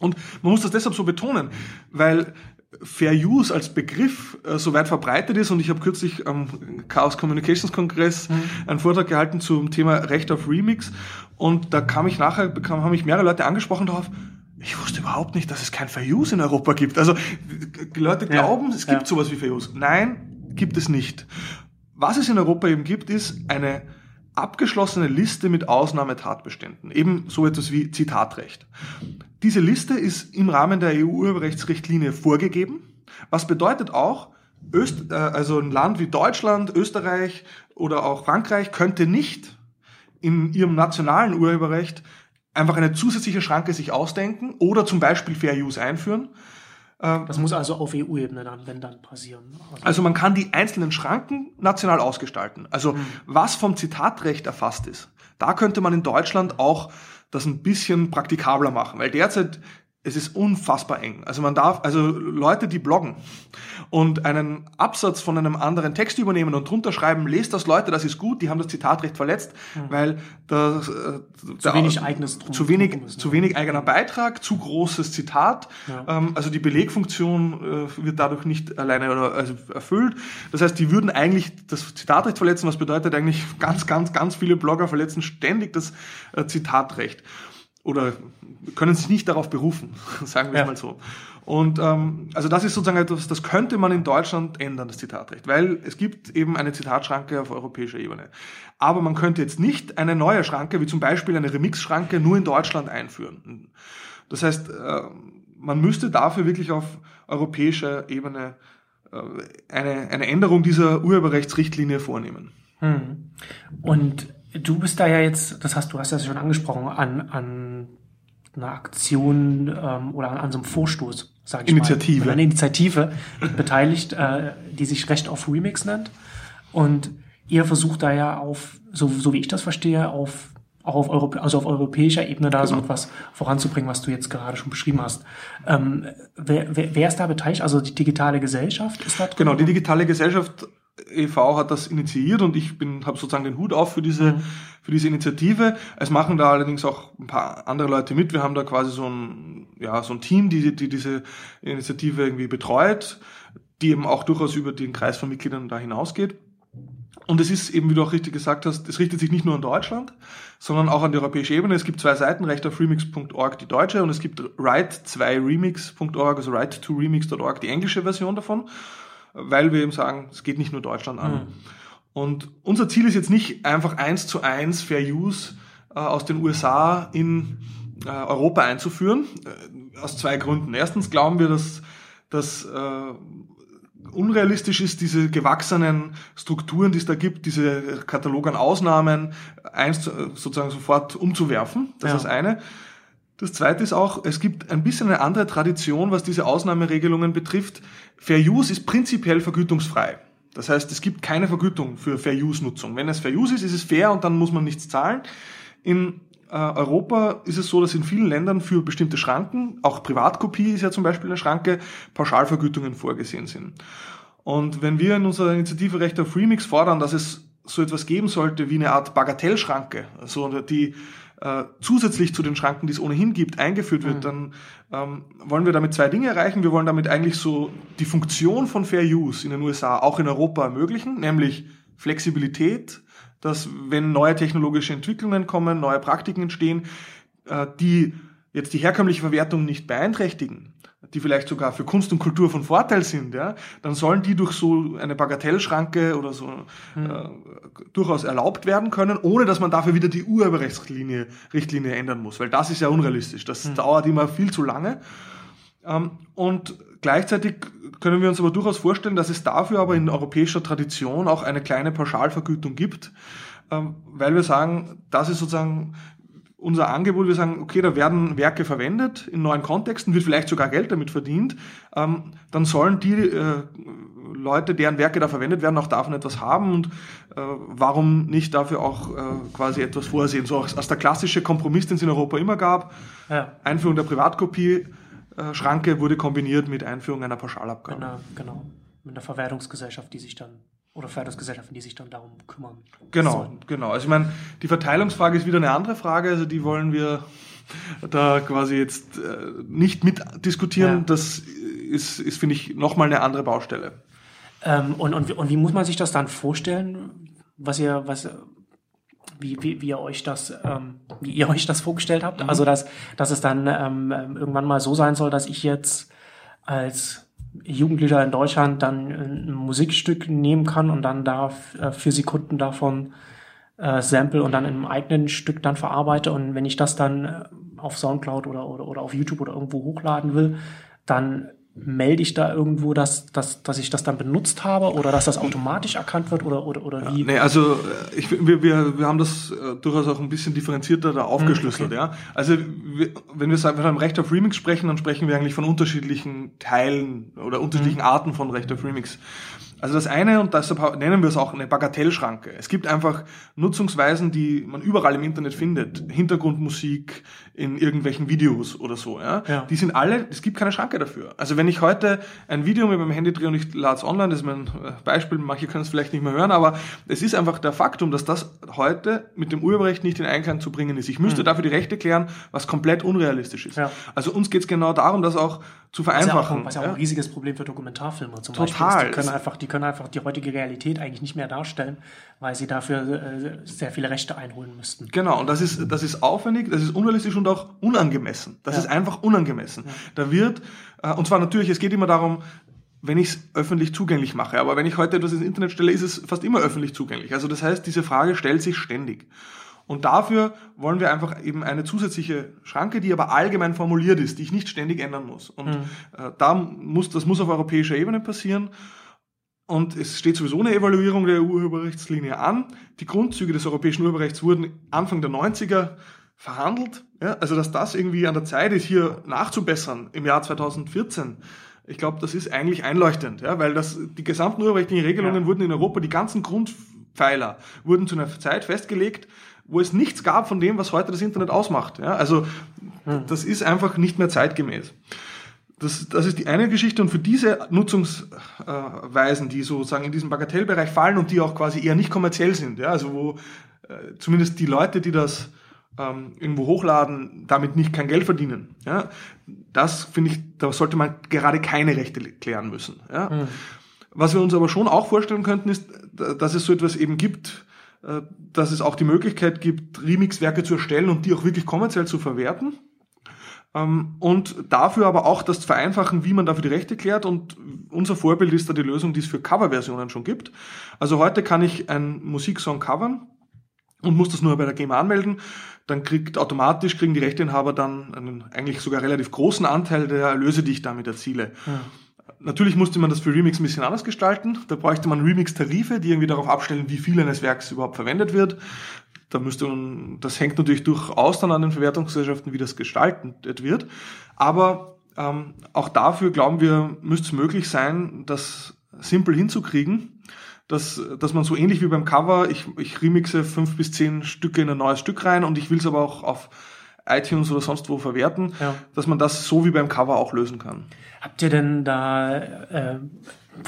Und man muss das deshalb so betonen, weil Fair Use als Begriff äh, so weit verbreitet ist und ich habe kürzlich am Chaos Communications Kongress Hm. einen Vortrag gehalten zum Thema Recht auf Remix und da kam ich nachher, bekam, haben mich mehrere Leute angesprochen darauf, ich wusste überhaupt nicht, dass es kein Fair Use in Europa gibt. Also Leute Ja, glauben, es gibt ja. sowas wie Fair Use. Nein, gibt es nicht. Was es in Europa eben gibt, ist eine abgeschlossene Liste mit Ausnahmetatbeständen. Eben so etwas wie Zitatrecht. Diese Liste ist im Rahmen der EU-Urheberrechtsrichtlinie vorgegeben. Was bedeutet auch, Öst, äh, also ein Land wie Deutschland, Österreich oder auch Frankreich könnte nicht in ihrem nationalen Urheberrecht einfach eine zusätzliche Schranke sich ausdenken oder zum Beispiel Fair Use einführen. Das muss also auf EU-Ebene dann, wenn dann passieren. Also, Also man kann die einzelnen Schranken national ausgestalten. Also was vom Zitatrecht erfasst ist, da könnte man in Deutschland auch das ein bisschen praktikabler machen, weil derzeit es ist unfassbar eng. Also man darf, also Leute, die bloggen und einen Absatz von einem anderen Text übernehmen und drunter schreiben, lest das Leute, das ist gut, die haben das Zitatrecht verletzt, mhm. weil das, äh, zu wenig eigenes drum, zu wenig, ist, zu wenig eigener Beitrag, zu großes Zitat, ja. ähm, also die Belegfunktion äh, wird dadurch nicht alleine oder, also erfüllt. Das heißt, die würden eigentlich das Zitatrecht verletzen, was bedeutet eigentlich ganz, ganz, ganz viele Blogger verletzen ständig das äh, Zitatrecht oder können sich nicht darauf berufen, sagen wir ja. es mal so. Und ähm, also das ist sozusagen etwas, das könnte man in Deutschland ändern, das Zitatrecht, weil es gibt eben eine Zitatschranke auf europäischer Ebene. Aber man könnte jetzt nicht eine neue Schranke, wie zum Beispiel eine Remix-Schranke, nur in Deutschland einführen. Das heißt, äh, man müsste dafür wirklich auf europäischer Ebene äh, eine, eine Änderung dieser Urheberrechtsrichtlinie vornehmen. Hm. Und du bist da ja jetzt, das hast du hast das schon angesprochen, an, an einer Aktion ähm, oder an, an so einem Vorstoß, sage ich Initiative. mal. Oder eine Initiative beteiligt, äh, die sich Recht auf Remix nennt. Und ihr versucht da ja auf, so, so wie ich das verstehe, auf auch auf, Europä also auf europäischer Ebene da genau. so etwas voranzubringen, was du jetzt gerade schon beschrieben hast. Ähm, wer, wer, wer ist da beteiligt? Also die digitale Gesellschaft ist da drin? Genau, die digitale Gesellschaft e.V. hat das initiiert und ich bin habe sozusagen den Hut auf für diese mhm. für diese Initiative. Es machen da allerdings auch ein paar andere Leute mit. Wir haben da quasi so ein ja so ein Team, die die diese Initiative irgendwie betreut, die eben auch durchaus über den Kreis von Mitgliedern da hinausgeht. Und es ist eben, wie du auch richtig gesagt hast, es richtet sich nicht nur an Deutschland, sondern auch an die europäische Ebene. Es gibt zwei Seiten, recht auf remix.org, die deutsche, und es gibt write2remix.org, also write2remix.org, die englische Version davon weil wir eben sagen, es geht nicht nur Deutschland an. Mhm. Und unser Ziel ist jetzt nicht einfach eins zu eins Fair Use äh, aus den USA in äh, Europa einzuführen, äh, aus zwei Gründen. Erstens glauben wir, dass das unrealistisch ist, diese gewachsenen Strukturen, die es da gibt, diese Katalog an Ausnahmen, eins sozusagen sofort umzuwerfen. Das ja. ist das eine. Das zweite ist auch, es gibt ein bisschen eine andere Tradition, was diese Ausnahmeregelungen betrifft. Fair Use ist prinzipiell vergütungsfrei. Das heißt, es gibt keine Vergütung für Fair Use Nutzung. Wenn es Fair Use ist, ist es fair und dann muss man nichts zahlen. In äh, Europa ist es so, dass in vielen Ländern für bestimmte Schranken, auch Privatkopie ist ja zum Beispiel eine Schranke, Pauschalvergütungen vorgesehen sind. Und wenn wir in unserer Initiative Recht auf Remix fordern, dass es so etwas geben sollte wie eine Art Bagatellschranke, also die äh, zusätzlich zu den Schranken, die es ohnehin gibt, eingeführt wird, mhm. dann ähm, wollen wir damit zwei Dinge erreichen. Wir wollen damit eigentlich so die Funktion von Fair Use in den USA auch in Europa ermöglichen, nämlich Flexibilität, dass wenn neue technologische Entwicklungen kommen, neue Praktiken entstehen, äh, die jetzt die herkömmliche Verwertung nicht beeinträchtigen, die vielleicht sogar für Kunst und Kultur von Vorteil sind, ja, dann sollen die durch so eine Bagatellschranke oder so mhm. äh, durchaus erlaubt werden können, ohne dass man dafür wieder die Urheberrechtsrichtlinie Richtlinie ändern muss, weil das ist ja unrealistisch. Das mhm. dauert immer viel zu lange. Ähm, und gleichzeitig können wir uns aber durchaus vorstellen, dass es dafür aber in europäischer Tradition auch eine kleine Pauschalvergütung gibt, ähm, weil wir sagen, das ist sozusagen unser Angebot, wir sagen, okay, da werden Werke verwendet in neuen Kontexten, wird vielleicht sogar Geld damit verdient, ähm, dann sollen die äh, Leute, deren Werke da verwendet werden, auch davon etwas haben und äh, warum nicht dafür auch äh, quasi etwas vorsehen. So als, der klassische Kompromiss, den es in Europa immer gab, ja. Einführung der Privatkopie, äh, Schranke wurde kombiniert mit Einführung einer Pauschalabgabe. Genau, genau. Mit einer Verwertungsgesellschaft, die sich dann oder Förderungsgesellschaften, die sich dann darum kümmern. Genau, sollten. genau. Also ich meine, die Verteilungsfrage ist wieder eine andere Frage. Also die wollen wir da quasi jetzt äh, nicht mit diskutieren. Ja. Das ist, ist finde ich, nochmal eine andere Baustelle. Ähm, und, und, und wie muss man sich das dann vorstellen, was ihr, was, wie, wie, wie ihr euch das, ähm, wie ihr euch das vorgestellt habt? Mhm. Also dass, dass es dann ähm, irgendwann mal so sein soll, dass ich jetzt als Jugendlicher in Deutschland dann ein Musikstück nehmen kann und dann da äh, vier Sekunden davon äh, sample und dann in einem eigenen Stück dann verarbeite. Und wenn ich das dann äh, auf Soundcloud oder, oder, oder auf YouTube oder irgendwo hochladen will, dann melde ich da irgendwo, dass, dass, dass ich das dann benutzt habe oder dass das automatisch erkannt wird oder, oder, oder wie? Ja, nee, also äh, ich, wir, wir, wir haben das äh, durchaus auch ein bisschen differenzierter da aufgeschlüsselt. Okay. Ja? Also wir, wenn wir sagen, von Recht auf Remix sprechen, dann sprechen wir eigentlich von unterschiedlichen Teilen oder unterschiedlichen mhm. Arten von Recht auf Remix. Also das eine, und deshalb nennen wir es auch eine Bagatellschranke. Es gibt einfach Nutzungsweisen, die man überall im Internet findet. Hintergrundmusik in irgendwelchen Videos oder so. Ja? ja. Die sind alle, es gibt keine Schranke dafür. Also wenn ich heute ein Video mit meinem Handy drehe und ich lade es online, das ist mein äh, Beispiel, manche können es vielleicht nicht mehr hören, aber es ist einfach der Faktum, dass das heute mit dem Urheberrecht nicht in Einklang zu bringen ist. Ich müsste mhm. dafür die Rechte klären, was komplett unrealistisch ist. Ja. Also uns geht es genau darum, das auch zu vereinfachen. Was ja auch, was ja auch ein riesiges Problem für Dokumentarfilme zum Total. Beispiel ist. Die können einfach, die können einfach die heutige Realität eigentlich nicht mehr darstellen, weil sie dafür äh, sehr viele Rechte einholen müssten. Genau, und das ist, das ist aufwendig, das ist unrealistisch und auch unangemessen. Das ja. ist einfach unangemessen. Ja. Da wird, äh, und zwar natürlich, es geht immer darum, wenn ich es öffentlich zugänglich mache. Aber wenn ich heute etwas ins Internet stelle, ist es fast immer öffentlich zugänglich. Also das heißt, diese Frage stellt sich ständig. Und dafür wollen wir einfach eben eine zusätzliche Schranke, die aber allgemein formuliert ist, die ich nicht ständig ändern muss. Und mhm. äh, da muss, das muss auf europäischer Ebene passieren. Und es steht sowieso eine Evaluierung der Urheberrechtslinie an. Die Grundzüge des europäischen Urheberrechts wurden Anfang der 90er verhandelt. Ja, also dass das irgendwie an der Zeit ist, hier nachzubessern im Jahr 2014. Ich glaube, das ist eigentlich einleuchtend, ja, weil das, die gesamten urheberrechtlichen Regelungen ja. wurden in Europa, die ganzen Grundpfeiler wurden zu einer Zeit festgelegt, wo es nichts gab von dem, was heute das Internet ausmacht. Ja? Also hm. das ist einfach nicht mehr zeitgemäß. Das, das ist die eine Geschichte und für diese Nutzungsweisen, die sozusagen in diesen Bagatellbereich fallen und die auch quasi eher nicht kommerziell sind, ja, also wo äh, zumindest die Leute, die das ähm, irgendwo hochladen, damit nicht kein Geld verdienen, ja, das finde ich, da sollte man gerade keine Rechte klären müssen. Ja. Mhm. Was wir uns aber schon auch vorstellen könnten, ist, dass es so etwas eben gibt, äh, dass es auch die Möglichkeit gibt, Remix-Werke zu erstellen und die auch wirklich kommerziell zu verwerten. Ähm, und dafür aber auch das Vereinfachen, wie man dafür die Rechte klärt. Und unser Vorbild ist da die Lösung, die es für Coverversionen schon gibt. Also heute kann ich einen Musiksong covern und muss das nur bei der GEMA anmelden. Dann kriegt automatisch kriegen die Rechteinhaber dann einen eigentlich sogar relativ großen Anteil der Erlöse, die ich damit erziele. Ja. Natürlich musste man das für Remix ein bisschen anders gestalten. Da bräuchte man Remix-Tarife, die irgendwie darauf abstellen, wie viel eines Werks überhaupt verwendet wird. Da müsste man, das hängt natürlich durchaus dann an den Verwertungsgesellschaften, wie das gestaltet wird. Aber ähm, auch dafür glauben wir, müsste es möglich sein, das simpel hinzukriegen, dass, dass man so ähnlich wie beim Cover, ich, ich remixe fünf bis zehn Stücke in ein neues Stück rein und ich will es aber auch auf iTunes oder sonst wo verwerten, ja. dass man das so wie beim Cover auch lösen kann. Habt ihr denn da äh,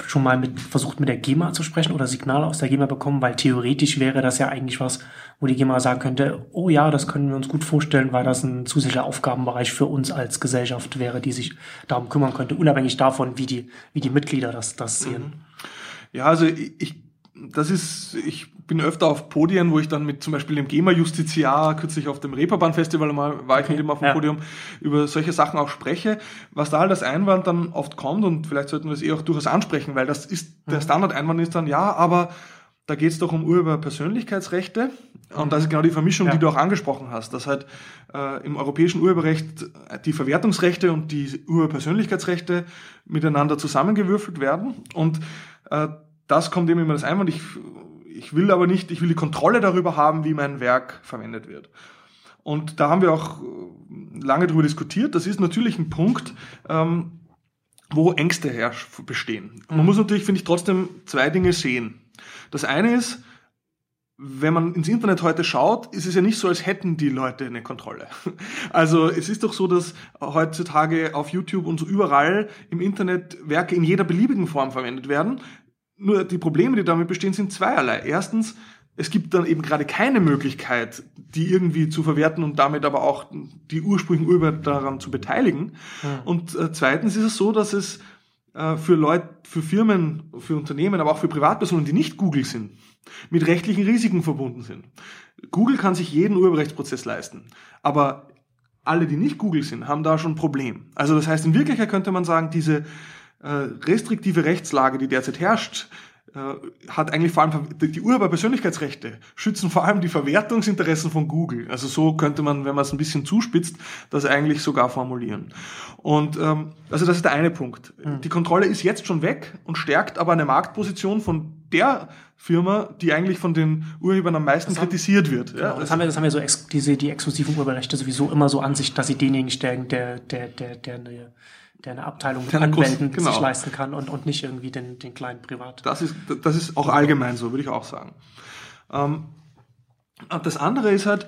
schon mal mit, versucht, mit der GEMA zu sprechen oder Signale aus der GEMA bekommen? Weil theoretisch wäre das ja eigentlich was, wo die GEMA sagen könnte, oh ja, das können wir uns gut vorstellen, weil das ein zusätzlicher Aufgabenbereich für uns als Gesellschaft wäre, die sich darum kümmern könnte, unabhängig davon, wie die, wie die Mitglieder das, das sehen. Mhm. Ja, also ich, das ist, ich bin öfter auf Podien, wo ich dann mit zum Beispiel dem GEMA-Justiziar, kürzlich auf dem Reeperbahn-Festival mal, war ich mit ihm auf dem ja. Podium, über solche Sachen auch spreche. Was da halt als Einwand dann oft kommt, und vielleicht sollten wir es eh auch durchaus ansprechen, weil das ist, der mhm. Standard-Einwand ist dann, ja, aber da geht es doch um Urheberpersönlichkeitsrechte. Und das ist genau die Vermischung, ja. die du auch angesprochen hast, dass halt äh, im europäischen Urheberrecht die Verwertungsrechte und die Urheberpersönlichkeitsrechte miteinander zusammengewürfelt werden. Und äh, das kommt eben immer das Einwand. Ich ich will aber nicht, ich will die Kontrolle darüber haben, wie mein Werk verwendet wird. Und da haben wir auch äh, lange darüber diskutiert. Das ist natürlich ein Punkt, ähm, wo Ängste herrsch bestehen. Man mhm. muss natürlich, finde ich, trotzdem zwei Dinge sehen. Das eine ist, wenn man ins Internet heute schaut, ist es ja nicht so, als hätten die Leute eine Kontrolle. Also es ist doch so, dass heutzutage auf YouTube und so überall im Internet Werke in jeder beliebigen Form verwendet werden. Nur die Probleme, die damit bestehen, sind zweierlei. Erstens, es gibt dann eben gerade keine Möglichkeit, die irgendwie zu verwerten und damit aber auch die ursprünglichen Urheber daran zu beteiligen. Ja. Und äh, zweitens ist es so, dass es äh, für Leute, für Firmen, für Unternehmen, aber auch für Privatpersonen, die nicht Google sind, mit rechtlichen Risiken verbunden sind. Google kann sich jeden Urheberrechtsprozess leisten. Aber alle, die nicht Google sind, haben da schon ein Problem. Also das heißt, in Wirklichkeit könnte man sagen, diese äh, restriktive Rechtslage, die derzeit herrscht, äh, hat eigentlich vor allem die Urheberpersönlichkeitsrechte schützen vor allem die Verwertungsinteressen von Google. Also so könnte man, wenn man es ein bisschen zuspitzt, das eigentlich sogar formulieren. Und ähm, also das ist der eine Punkt. Mhm. Die Kontrolle ist jetzt schon weg und stärkt aber eine Marktposition von der Firma, die eigentlich von den Urhebern am meisten haben, kritisiert wird. Genau, ja, das haben wir, das haben wir so ex, diese die exklusiven Urheberrechte sowieso immer so an sich, dass sie denjenigen stärken, der der der der eine der eine Abteilung mit große- Anwälten genau. sich leisten kann und, und nicht irgendwie den, den kleinen Privat. Das ist, das ist auch allgemein so, würde ich auch sagen. Ähm, das andere ist halt,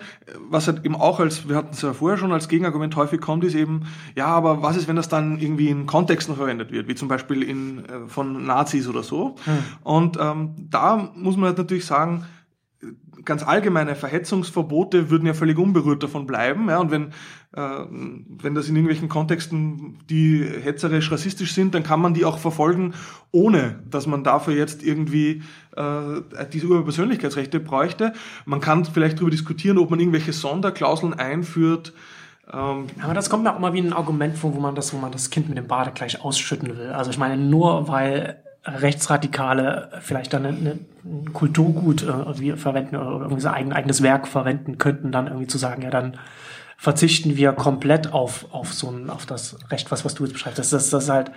was halt eben auch als, wir hatten es ja vorher schon als Gegenargument häufig kommt, ist eben, ja, aber was ist, wenn das dann irgendwie in Kontexten verwendet wird, wie zum Beispiel in, äh, von Nazis oder so. Und ähm, da muss man halt natürlich sagen, ganz allgemeine Verhetzungsverbote würden ja völlig unberührt davon bleiben. Ja, und wenn, äh, wenn das in irgendwelchen Kontexten, die hetzerisch rassistisch sind, dann kann man die auch verfolgen, ohne dass man dafür jetzt irgendwie äh, diese Urpersönlichkeitsrechte bräuchte. Man kann vielleicht darüber diskutieren, ob man irgendwelche Sonderklauseln einführt. Ähm, Aber das kommt mir auch immer wie ein Argument vor, wo man das, wo man das Kind mit dem Bade gleich ausschütten will. Also ich meine, nur weil Rechtsradikale vielleicht dann ein Kulturgut äh, irgendwie verwenden oder irgendwie so ein eigenes Werk verwenden könnten, dann irgendwie zu sagen, ja, dann verzichten wir komplett auf, auf so ein, auf das Recht, was, was du jetzt beschreibst. Das, das, das halt,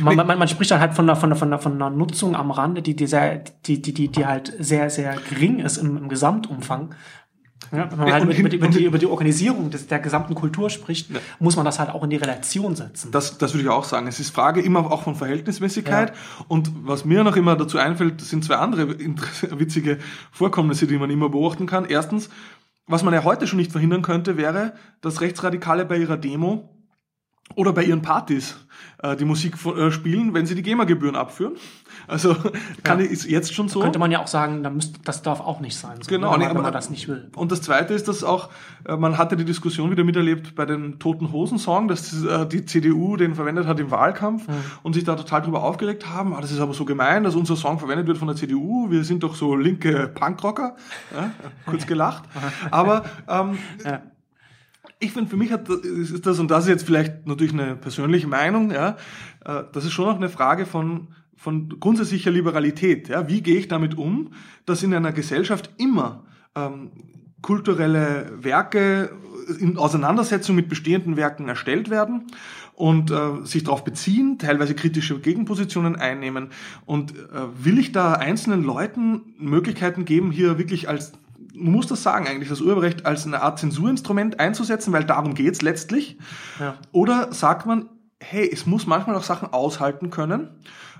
man, man, man spricht dann halt von einer, von einer, von einer, von einer Nutzung am Rande, die, die, sehr, die, die, die, die halt sehr, sehr gering ist im, im Gesamtumfang. Ja, wenn man Ja, halt über, über, die, über, die, hin- über die Organisierung des, der gesamten Kultur spricht, muss man das halt auch in die Relation setzen. Das, das würde ich auch sagen. Es ist Frage immer auch von Verhältnismäßigkeit. Und was mir noch immer dazu einfällt, sind zwei andere witzige Vorkommnisse, die man immer beobachten kann. Erstens, was man ja heute schon nicht verhindern könnte, wäre, dass Rechtsradikale bei ihrer Demo oder bei ihren Partys äh, die Musik äh, spielen, wenn sie die GEMA-Gebühren abführen. Also kann, Ja. ist jetzt schon so. Könnte man ja auch sagen, da müsste, das darf auch nicht sein. So, Genau, wenn, nee, man, wenn aber- man das nicht will. Und das Zweite ist, dass auch, äh, man hatte die Diskussion wieder miterlebt bei dem Toten Hosen Song, dass äh, die CDU den verwendet hat im Wahlkampf und sich da total drüber aufgeregt haben. Ah, das ist aber so gemein, dass unser Song verwendet wird von der CDU. Wir sind doch so linke Punkrocker. Ja, kurz gelacht. Aber ähm, Ja. ich finde, für mich hat, ist das, und das ist jetzt vielleicht natürlich eine persönliche Meinung, ja, äh, das ist schon noch eine Frage von, von grundsätzlicher Liberalität. Ja. Wie gehe ich damit um, dass in einer Gesellschaft immer ähm, kulturelle Werke in Auseinandersetzung mit bestehenden Werken erstellt werden und äh, sich darauf beziehen, teilweise kritische Gegenpositionen einnehmen. Und äh, will ich da einzelnen Leuten Möglichkeiten geben, hier wirklich als man muss das sagen eigentlich, das Urheberrecht als eine Art Zensurinstrument einzusetzen, weil darum geht's letztlich. Ja. Oder sagt man, hey, es muss manchmal auch Sachen aushalten können,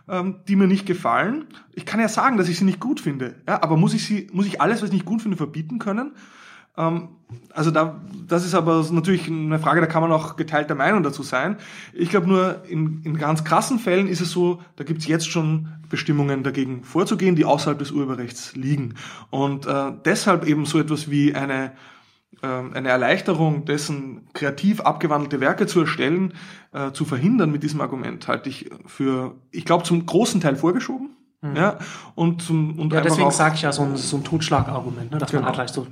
ähm, die mir nicht gefallen. Ich kann ja sagen, dass ich sie nicht gut finde, ja, aber muss ich sie, muss ich alles, was ich nicht gut finde, verbieten können? Ähm, also da, das ist aber natürlich eine Frage, da kann man auch geteilter Meinung dazu sein. Ich glaube nur, in, in ganz krassen Fällen ist es so, da gibt's jetzt schon Bestimmungen dagegen vorzugehen, die außerhalb des Urheberrechts liegen. Und äh, deshalb eben so etwas wie eine, eine Erleichterung dessen, kreativ abgewandelte Werke zu erstellen, äh, zu verhindern mit diesem Argument, halte ich für, ich glaube, zum großen Teil vorgeschoben. Ja, und zum, und Ja, deswegen sage ich ja so ein, so ein Totschlagargument, ne, dass Genau. man halt gleich so.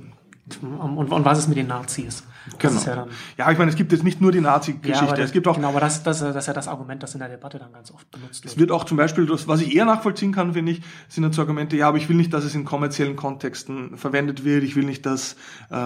Und, und was ist mit den Nazis? Genau. ja. Ja, ich meine, es gibt jetzt nicht nur die Ja, Nazi-Geschichte, es gibt auch genau, aber das, das, das ist ja das Argument, das in der Debatte dann ganz oft benutzt Es wird. wird auch zum Beispiel, das, was ich eher nachvollziehen kann, finde ich, sind dann so Argumente, ja, aber ich will nicht, dass es in kommerziellen Kontexten verwendet wird, ich will nicht, dass äh,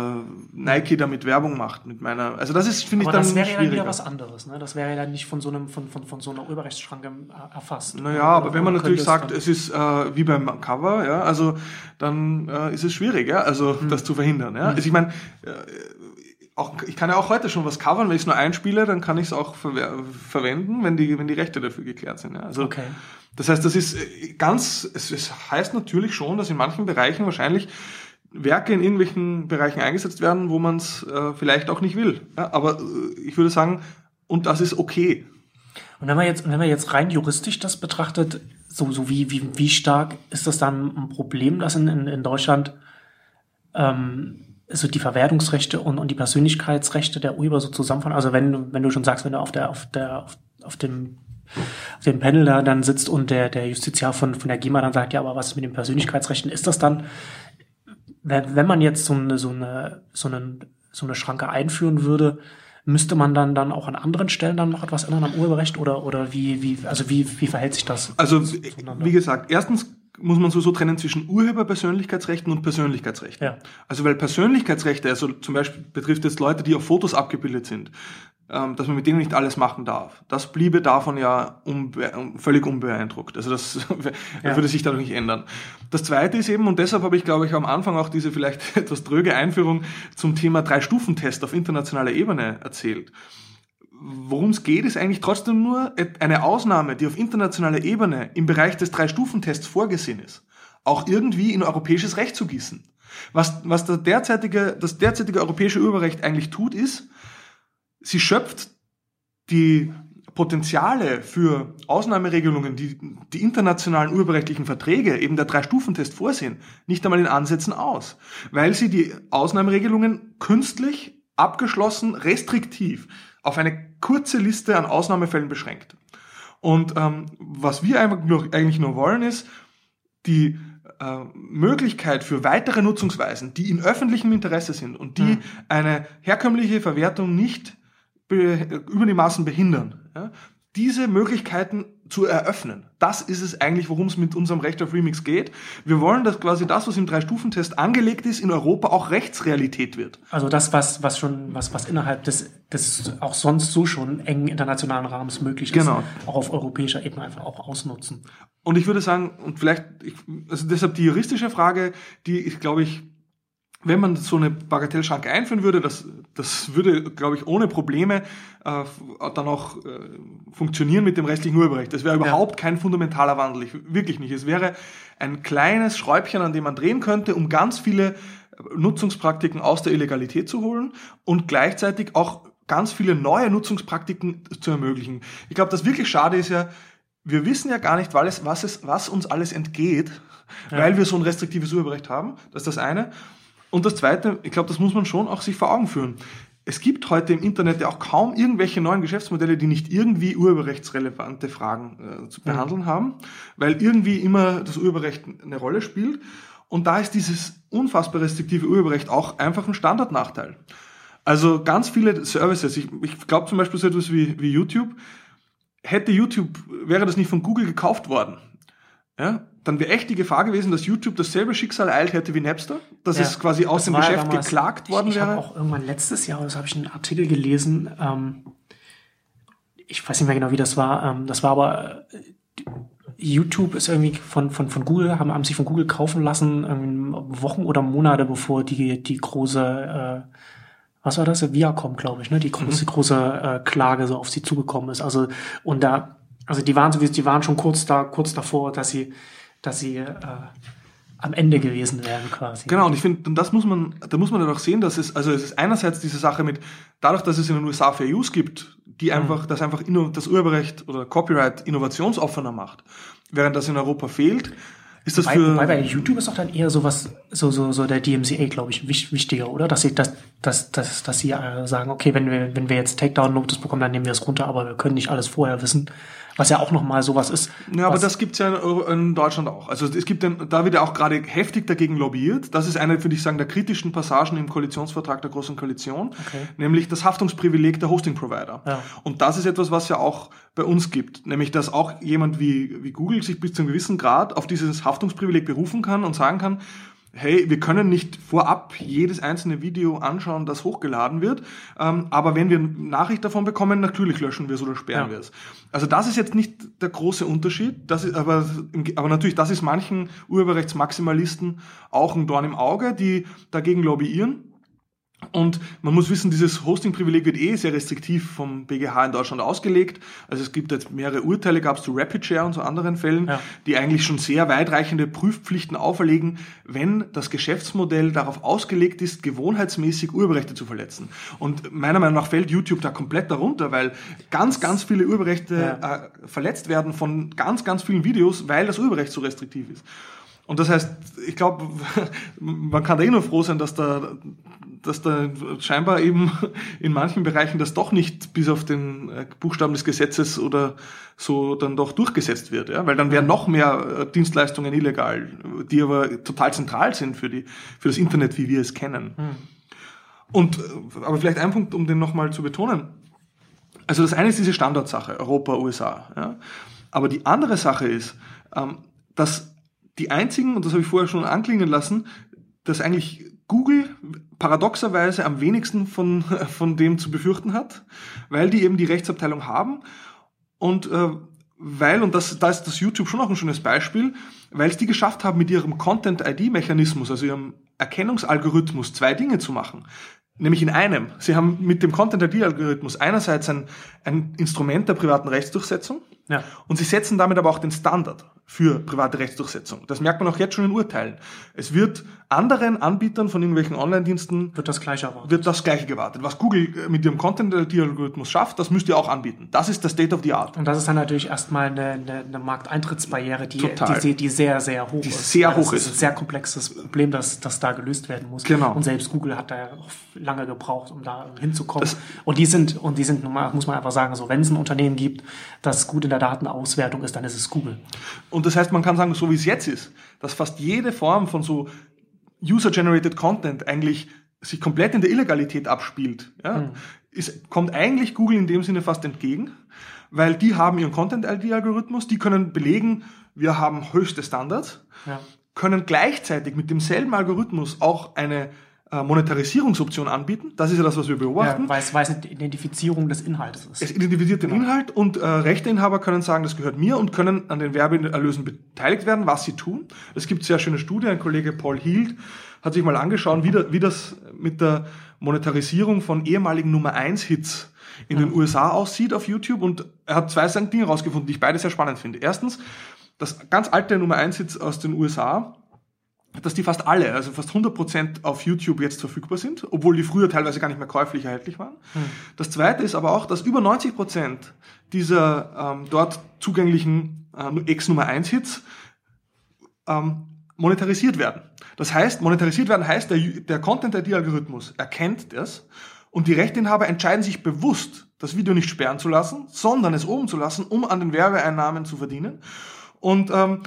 Nike damit Werbung macht mit meiner. Also das ist, finde ich, dann das wäre ja dann wieder was anderes. Ne? Das wäre ja dann nicht von so, einem, von, von, von so einer Urheberrechtsschranke äh, erfasst. Naja, aber wenn man Oder natürlich sagt, es ist äh, wie beim Cover, ja, also dann äh, ist es schwierig, ja, also Hm. das zu verhindern. Ja. Also ich meine, äh, auch, ich kann ja auch heute schon was covern, wenn ich es nur einspiele, dann kann ich es auch verwer- verwenden, wenn die, wenn die Rechte dafür geklärt sind. Ja. Also Okay. das heißt, das ist äh, ganz, es, es heißt natürlich schon, dass in manchen Bereichen wahrscheinlich Werke in irgendwelchen Bereichen eingesetzt werden, wo man es äh, vielleicht auch nicht will. Ja, aber äh, ich würde sagen, und das ist okay. Und wenn man jetzt, wenn man jetzt rein juristisch das betrachtet, so, so wie, wie, wie stark ist das dann ein Problem, dass in, in, in Deutschland ähm, so die Verwertungsrechte und, und die Persönlichkeitsrechte der Urheber so zusammenfallen? Also wenn, wenn du schon sagst, wenn du auf der, auf der, auf, auf dem auf dem Panel da dann sitzt und der, der Justiziar von, von der GEMA dann sagt, ja, aber was ist mit den Persönlichkeitsrechten? Ist das dann, wenn, wenn man jetzt so eine, so eine, so eine, so eine Schranke einführen würde, müsste man dann, dann auch an anderen Stellen dann noch etwas ändern am Urheberrecht oder, oder wie, wie, also wie, wie verhält sich das? Also, wie gesagt, erstens muss man sowieso trennen zwischen Urheberpersönlichkeitsrechten und Persönlichkeitsrechten. Ja. Also, weil Persönlichkeitsrechte, also zum Beispiel betrifft es Leute, die auf Fotos abgebildet sind, ähm, dass man mit denen nicht alles machen darf. Das bliebe davon ja unbe völlig unbeeindruckt. Also das Ja. würde sich dadurch nicht ändern. Das Zweite ist eben, und deshalb habe ich, glaube ich, am Anfang auch diese vielleicht etwas dröge Einführung zum Thema Drei-Stufen-Test auf internationaler Ebene erzählt worum es geht, ist eigentlich trotzdem nur eine Ausnahme, die auf internationaler Ebene im Bereich des Drei-Stufen-Tests vorgesehen ist, auch irgendwie in europäisches Recht zu gießen. Was, was der derzeitige, das derzeitige europäische Urheberrecht eigentlich tut, ist, sie schöpft die Potenziale für Ausnahmeregelungen, die die internationalen urheberrechtlichen Verträge, eben der Drei-Stufen-Test vorsehen, nicht einmal in Ansätzen aus, weil sie die Ausnahmeregelungen künstlich, abgeschlossen, restriktiv auf eine kurze Liste an Ausnahmefällen beschränkt. Und ähm, was wir eigentlich nur wollen, ist die äh, Möglichkeit für weitere Nutzungsweisen, die in öffentlichem Interesse sind und die mhm. eine herkömmliche Verwertung nicht über die Maßen behindern, ja, diese Möglichkeiten zu eröffnen. Das ist es eigentlich, worum es mit unserem Recht auf Remix geht. Wir wollen, dass quasi das, was im Drei-Stufen-Test angelegt ist, in Europa auch Rechtsrealität wird. Also das, was, was schon, was, was innerhalb des, des auch sonst so schon engen internationalen Rahmens möglich ist, genau. auch auf europäischer Ebene einfach auch ausnutzen. Und ich würde sagen, und vielleicht, ich, also deshalb die juristische Frage, die ich glaube ich wenn man so eine Bagatellschranke einführen würde, das, das würde, glaube ich, ohne Probleme äh, dann auch äh, funktionieren mit dem restlichen Urheberrecht. Das wäre überhaupt ja. kein fundamentaler Wandel, ich, wirklich nicht. Es wäre ein kleines Schräubchen, an dem man drehen könnte, um ganz viele Nutzungspraktiken aus der Illegalität zu holen und gleichzeitig auch ganz viele neue Nutzungspraktiken zu ermöglichen. Ich glaube, das wirklich schade ist ja, wir wissen ja gar nicht, was, es, was uns alles entgeht, ja. weil wir so ein restriktives Urheberrecht haben. Das ist das eine. Und das Zweite, ich glaube, das muss man schon auch sich vor Augen führen. Es gibt heute im Internet ja auch kaum irgendwelche neuen Geschäftsmodelle, die nicht irgendwie urheberrechtsrelevante Fragen äh, zu behandeln mhm. haben, weil irgendwie immer das Urheberrecht eine Rolle spielt. Und da ist dieses unfassbar restriktive Urheberrecht auch einfach ein Standardnachteil. Also ganz viele Services, ich, ich glaube zum Beispiel so etwas wie, wie YouTube, hätte YouTube, wäre das nicht von Google gekauft worden, ja, dann wäre echt die Gefahr gewesen, dass YouTube dasselbe Schicksal eilt hätte wie Napster, dass ja, es quasi aus dem Geschäft damals, geklagt worden ich, ich wäre. Ich habe auch irgendwann letztes Jahr, das habe ich einen Artikel gelesen, ähm, ich weiß nicht mehr genau, wie das war, ähm, das war aber äh, YouTube ist irgendwie von, von, von Google, haben, haben sich von Google kaufen lassen, ähm, Wochen oder Monate bevor die, die große, äh, was war das? Viacom, glaube ich, ne? Die große, mhm. große äh, Klage so auf sie zugekommen ist. Also, und da, also die waren sowieso, die waren schon kurz da, kurz davor, dass sie dass sie äh, am Ende gewesen wären quasi. Genau, und ich finde, das muss man, da muss man dann auch sehen, dass es, also es ist einerseits diese Sache mit, dadurch, dass es in den USA Fair Use gibt, die mhm. einfach, mhm. das einfach das Urheberrecht oder Copyright innovationsoffener macht, während das in Europa fehlt, ist das wobei, für. Wobei bei YouTube ist auch dann eher so was, so, so, so der DMCA, glaube ich, wichtiger, oder? Dass sie, dass, dass, dass, dass sie äh, sagen, okay, wenn wir, wenn wir jetzt Takedown-Notice bekommen, dann nehmen wir es runter, aber wir können nicht alles vorher wissen was ja auch nochmal sowas ist. Ja, aber das gibt's ja in Deutschland auch. Also es gibt, den, da wird ja auch gerade heftig dagegen lobbyiert. Das ist eine, würde ich sagen, der kritischen Passagen im Koalitionsvertrag der Großen Koalition, okay. nämlich das Haftungsprivileg der Hosting-Provider. Ja. Und das ist etwas, was ja auch bei uns gibt, nämlich dass auch jemand wie, wie Google sich bis zu einem gewissen Grad auf dieses Haftungsprivileg berufen kann und sagen kann, hey, wir können nicht vorab jedes einzelne Video anschauen, das hochgeladen wird, ähm, aber wenn wir Nachricht davon bekommen, natürlich löschen wir es oder sperren ja. wir es. Also das ist jetzt nicht der große Unterschied, das ist, aber, aber natürlich, das ist manchen Urheberrechtsmaximalisten auch ein Dorn im Auge, die dagegen lobbyieren. Und man muss wissen, dieses Hosting-Privileg wird eh sehr restriktiv vom BGH in Deutschland ausgelegt. Also es gibt jetzt mehrere Urteile, gab es zu RapidShare und zu anderen Fällen, ja. die eigentlich schon sehr weitreichende Prüfpflichten auferlegen, wenn das Geschäftsmodell darauf ausgelegt ist, gewohnheitsmäßig Urheberrechte zu verletzen. Und meiner Meinung nach fällt YouTube da komplett darunter, weil ganz, ganz viele Urheberrechte ja. äh, verletzt werden von ganz, ganz vielen Videos, weil das Urheberrecht so restriktiv ist. Und das heißt, ich glaube, man kann da eh nur froh sein, dass da dass da scheinbar eben in manchen Bereichen das doch nicht bis auf den äh, Buchstaben des Gesetzes oder so dann doch durchgesetzt wird, ja, weil dann wären noch mehr äh, Dienstleistungen illegal, die aber total zentral sind für die für das Internet, wie wir es kennen. Hm. Und äh, aber vielleicht ein Punkt, um den nochmal zu betonen. Also das eine ist diese Standardsache, Europa, USA. Ja? Aber die andere Sache ist, ähm, dass die einzigen, und das habe ich vorher schon anklingen lassen, dass eigentlich Google paradoxerweise am wenigsten von, von dem zu befürchten hat, weil die eben die Rechtsabteilung haben und äh, weil, und das, da ist das YouTube schon auch ein schönes Beispiel, weil es die geschafft haben, mit ihrem Content-ID-Mechanismus, also ihrem Erkennungsalgorithmus, zwei Dinge zu machen. Nämlich in einem. Sie haben mit dem Content-ID-Algorithmus einerseits ein, ein Instrument der privaten Rechtsdurchsetzung Ja. und sie setzen damit aber auch den Standard für private Rechtsdurchsetzung. Das merkt man auch jetzt schon in Urteilen. Es wird anderen Anbietern von irgendwelchen Online-Diensten Wird das gleiche erwartet. wird das Gleiche gewartet. Was Google äh, mit ihrem Content-ID-Algorithmus schafft, das müsst ihr auch anbieten. Das ist der State of the Art. Und das ist dann natürlich erstmal eine, eine, eine Markteintrittsbarriere, die, die, die sehr, sehr hoch Die ist. sehr Ja, das hoch ist. ein sehr komplexes Problem, das, das da gelöst werden muss. Genau. Und selbst Google hat da ja lange gebraucht, um da hinzukommen. Das- und die sind, und die sind, muss man einfach sagen, so, wenn es ein Unternehmen gibt, das gut in der Datenauswertung ist, dann ist es Google. Und das heißt, man kann sagen, so wie es jetzt ist, dass fast jede Form von so User-Generated Content eigentlich sich komplett in der Illegalität abspielt, ja, ist, kommt eigentlich Google in dem Sinne fast entgegen, weil die haben ihren Content-ID-Algorithmus, die können belegen, wir haben höchste Standards, Ja. können gleichzeitig mit demselben Algorithmus auch eine Monetarisierungsoption anbieten. Das ist ja das, was wir beobachten. Ja, weil es, weil es eine Identifizierung des Inhaltes ist. Es identifiziert den Inhalt und äh, Rechteinhaber können sagen, das gehört mir und können an den Werbeerlösen beteiligt werden, was sie tun. Es gibt sehr schöne Studien. Ein Kollege Paul Hield hat sich mal angeschaut, wie, da, wie das mit der Monetarisierung von ehemaligen Nummer 1 Hits in den USA aussieht auf YouTube und er hat zwei Dinge herausgefunden, die ich beide sehr spannend finde. Erstens, das ganz alte Nummer 1 Hits aus den USA, dass die fast alle, also fast 100% auf YouTube jetzt verfügbar sind, obwohl die früher teilweise gar nicht mehr käuflich erhältlich waren. Das zweite ist aber auch, dass über 90% dieser ähm, dort zugänglichen äh, Ex-Nummer 1 Hits ähm, monetarisiert werden. Das heißt, monetarisiert werden heißt, der, der Content-ID-Algorithmus erkennt das und die Rechteinhaber entscheiden sich bewusst, das Video nicht sperren zu lassen, sondern es oben zu lassen, um an den Werbeeinnahmen zu verdienen. Und ähm,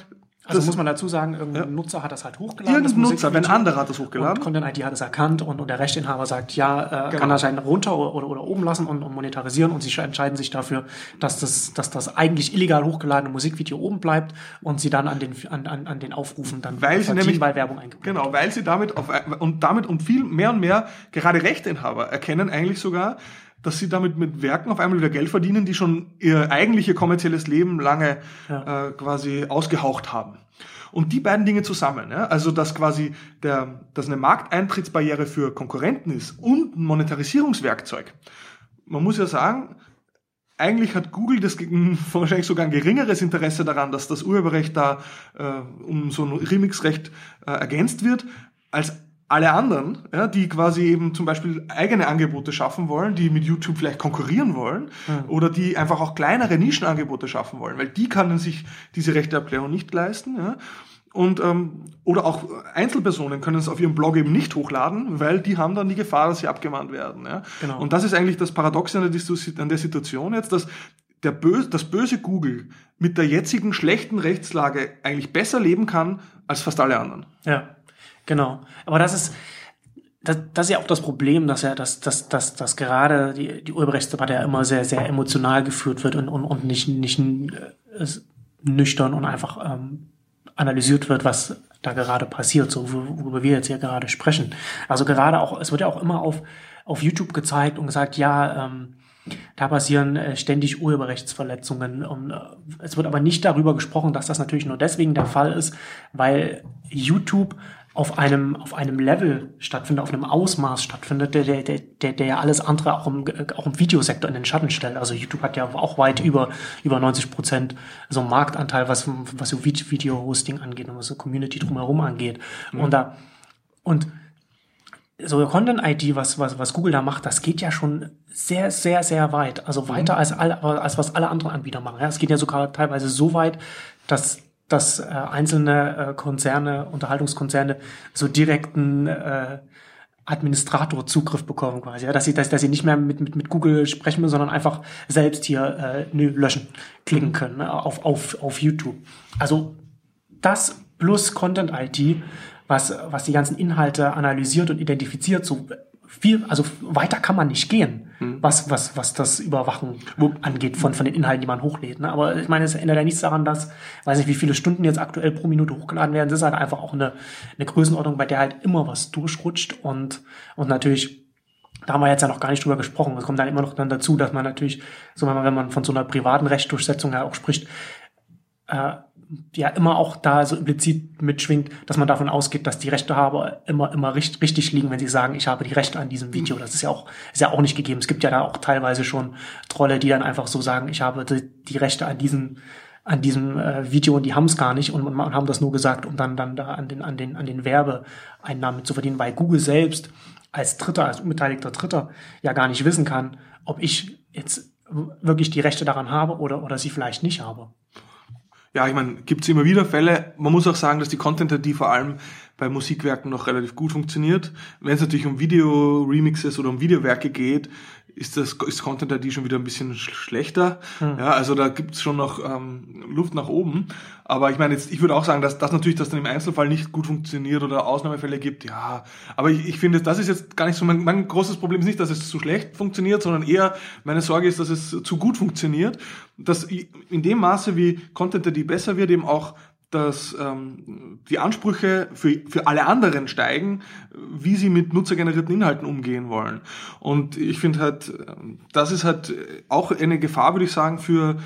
Also das- muss man dazu sagen, irgendein Nutzer hat das halt hochgeladen. Irgendein das Nutzer, wenn Musikvideo. anderer hat das hochgeladen. Und Content-ID hat es erkannt und, und der Rechteinhaber sagt, ja, äh, Genau. kann er sein runter oder, oder, oder oben lassen und, und monetarisieren und sie entscheiden sich dafür, dass das, dass das eigentlich illegal hochgeladene Musikvideo oben bleibt und sie dann an den, an, an, an den Aufrufen dann Weil sie nämlich- weil Werbung eingebunden Genau, weil sie damit auf, und damit und viel mehr und mehr gerade Rechteinhaber erkennen eigentlich sogar, dass sie damit mit Werken auf einmal wieder Geld verdienen, die schon ihr eigentliche kommerzielles Leben lange äh, quasi ausgehaucht haben. Und die beiden Dinge zusammen, ja, also dass quasi der, dass eine Markteintrittsbarriere für Konkurrenten ist und ein Monetarisierungswerkzeug. Man muss ja sagen, eigentlich hat Google das wahrscheinlich sogar ein geringeres Interesse daran, dass das Urheberrecht da äh, um so ein Remixrecht äh, ergänzt wird, als alle anderen, ja, die quasi eben zum Beispiel eigene Angebote schaffen wollen, die mit YouTube vielleicht konkurrieren wollen oder die einfach auch kleinere Nischenangebote schaffen wollen, weil die können sich diese Rechteerklärung nicht leisten. Ja. Und ähm, oder auch Einzelpersonen können es auf ihrem Blog eben nicht hochladen, weil die haben dann die Gefahr, dass sie abgemahnt werden. Ja? Genau. Und das ist eigentlich das Paradoxe an der, an der Situation jetzt, dass der böse, das böse Google mit der jetzigen schlechten Rechtslage eigentlich besser leben kann als fast alle anderen. Ja, genau. Aber das ist, das, das ist ja auch das Problem, dass ja, dass, dass, dass, dass gerade die, die Urheberrechtsdebatte ja immer sehr, sehr emotional geführt wird und, und, und nicht, nicht äh, nüchtern und einfach ähm, analysiert wird, was da gerade passiert, so wo- worüber wir jetzt hier gerade sprechen. Also gerade auch, es wird ja auch immer auf, auf YouTube gezeigt und gesagt, ja, ähm, da passieren äh, ständig Urheberrechtsverletzungen. Und, äh, es wird aber nicht darüber gesprochen, dass das natürlich nur deswegen der Fall ist, weil YouTube auf einem, auf einem Level stattfindet, auf einem Ausmaß stattfindet, der, der, der, der, der ja alles andere auch im, äh, auch im Videosektor in den Schatten stellt. Also YouTube hat ja auch weit über, über 90 Prozent so einen Marktanteil, was, was so Vid- Video-Hosting angeht und was so Community drumherum angeht. Und da, und so Content-ID, was, was, was Google da macht, das geht ja schon sehr, sehr, sehr weit. Also weiter als, alle, als was alle anderen Anbieter machen. Ja, es geht ja sogar teilweise so weit, dass, dass äh, einzelne äh, Konzerne, Unterhaltungskonzerne so direkten äh, Administratorzugriff bekommen quasi, ja, dass sie, dass, dass sie nicht mehr mit, mit, mit Google sprechen müssen, sondern einfach selbst hier äh, nö, löschen klicken können ne, auf, auf, auf YouTube. Also das plus Content IT, was, was die ganzen Inhalte analysiert und identifiziert, so viel, also weiter kann man nicht gehen, was, was, was das Überwachen angeht von, von den Inhalten, die man hochlädt. Ne? Aber ich meine, es ändert ja nichts daran, dass, weiß nicht, wie viele Stunden jetzt aktuell pro Minute hochgeladen werden. Es ist halt einfach auch eine, eine Größenordnung, bei der halt immer was durchrutscht und, und natürlich da haben wir jetzt ja noch gar nicht drüber gesprochen. Es kommt dann immer noch dann dazu, dass man natürlich, so wenn man, wenn man von so einer privaten Rechtdurchsetzung ja auch spricht, äh, ja immer auch da so implizit mitschwingt, dass man davon ausgeht, dass die Rechtehaber immer immer richtig, richtig liegen, wenn sie sagen, ich habe die Rechte an diesem Video. Das ist ja auch ist ja auch nicht gegeben. Es gibt ja da auch teilweise schon Trolle, die dann einfach so sagen, ich habe die, die Rechte an diesem an diesem äh, Video und die haben es gar nicht und, und, und haben das nur gesagt, um dann dann da an den an den an den Werbeeinnahmen zu verdienen, weil Google selbst als Dritter, als unbeteiligter Dritter ja gar nicht wissen kann, ob ich jetzt wirklich die Rechte daran habe oder oder sie vielleicht nicht habe. Ja, ich meine, gibt es immer wieder Fälle. Man muss auch sagen, dass die Content-ID vor allem bei Musikwerken noch relativ gut funktioniert. Wenn es natürlich um Video-Remixes oder um Videowerke geht, ist das ist Content ID schon wieder ein bisschen schlechter. Hm. Ja, also da gibt's schon noch ähm, Luft nach oben. Aber ich meine, jetzt, ich würde auch sagen, dass das natürlich, dass dann im Einzelfall nicht gut funktioniert oder Ausnahmefälle gibt, ja. Aber ich, ich finde, das ist jetzt gar nicht so, mein, mein großes Problem ist nicht, dass es zu schlecht funktioniert, sondern eher meine Sorge ist, dass es zu gut funktioniert. Dass in dem Maße, wie Content ID besser wird, eben auch dass ähm, die Ansprüche für, für alle anderen steigen, wie sie mit nutzergenerierten Inhalten umgehen wollen. Und ich finde halt, das ist halt auch eine Gefahr, würde ich sagen, für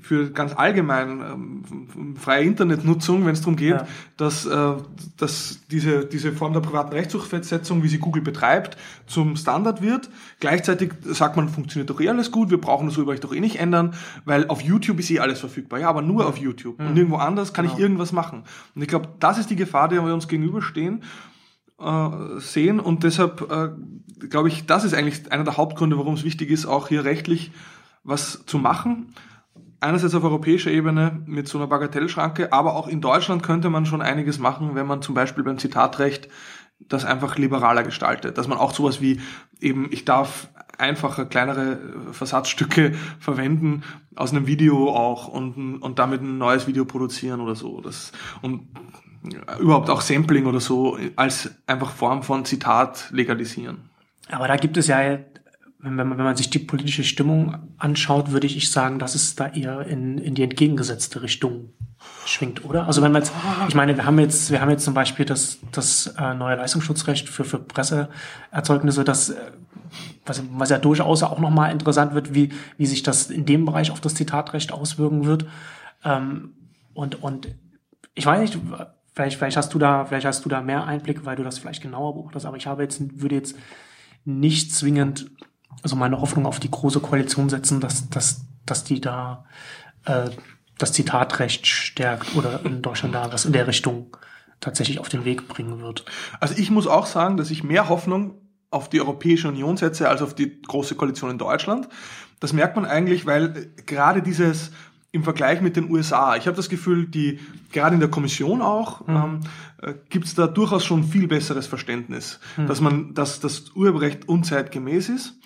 für ganz allgemein ähm, freie Internetnutzung, wenn es darum geht, ja. dass, äh, dass diese, diese Form der privaten Rechtsdurchsetzung, wie sie Google betreibt, zum Standard wird. Gleichzeitig sagt man, funktioniert doch eh alles gut, wir brauchen das Urheberrecht doch eh nicht ändern, weil auf YouTube ist eh alles verfügbar. Ja, aber nur auf YouTube. Mhm. Und irgendwo anders kann genau. ich irgendwas machen. Und ich glaube, das ist die Gefahr, der wir uns gegenüberstehen äh, sehen. Und deshalb äh, glaube ich, das ist eigentlich einer der Hauptgründe, warum es wichtig ist, auch hier rechtlich was zu machen einerseits auf europäischer Ebene mit so einer Bagatellschranke, aber auch in Deutschland könnte man schon einiges machen, wenn man zum Beispiel beim Zitatrecht das einfach liberaler gestaltet. Dass man auch sowas wie eben, ich darf einfache, kleinere Versatzstücke verwenden aus einem Video auch und, und damit ein neues Video produzieren oder so. Das, und überhaupt auch Sampling oder so als einfach Form von Zitat legalisieren. Aber da gibt es ja wenn man, wenn man sich die politische Stimmung anschaut, würde ich sagen, dass es da eher in, in die entgegengesetzte Richtung schwingt, oder? Also wenn man jetzt, ich meine, wir haben jetzt, wir haben jetzt zum Beispiel das, das äh, neue Leistungsschutzrecht für, für Presseerzeugnisse, das, äh, was, was ja durchaus auch nochmal interessant wird, wie, wie sich das in dem Bereich auf das Zitatrecht auswirken wird. Ähm, und, und ich weiß nicht, vielleicht, vielleicht hast du da, vielleicht hast du da mehr Einblick, weil du das vielleicht genauer beobachtest, aber ich habe jetzt, würde jetzt nicht zwingend also meine Hoffnung auf die große Koalition setzen, dass, dass, dass die da äh, das Zitatrecht stärkt oder in Deutschland da was in der Richtung tatsächlich auf den Weg bringen wird. Also ich muss auch sagen, dass ich mehr Hoffnung auf die Europäische Union setze als auf die große Koalition in Deutschland. Das merkt man eigentlich, weil gerade dieses im Vergleich mit den USA. Ich habe das Gefühl, die gerade in der Kommission auch mhm. ähm, äh, gibt es da durchaus schon viel besseres Verständnis, mhm. dass man, dass das Urheberrecht unzeitgemäß ist.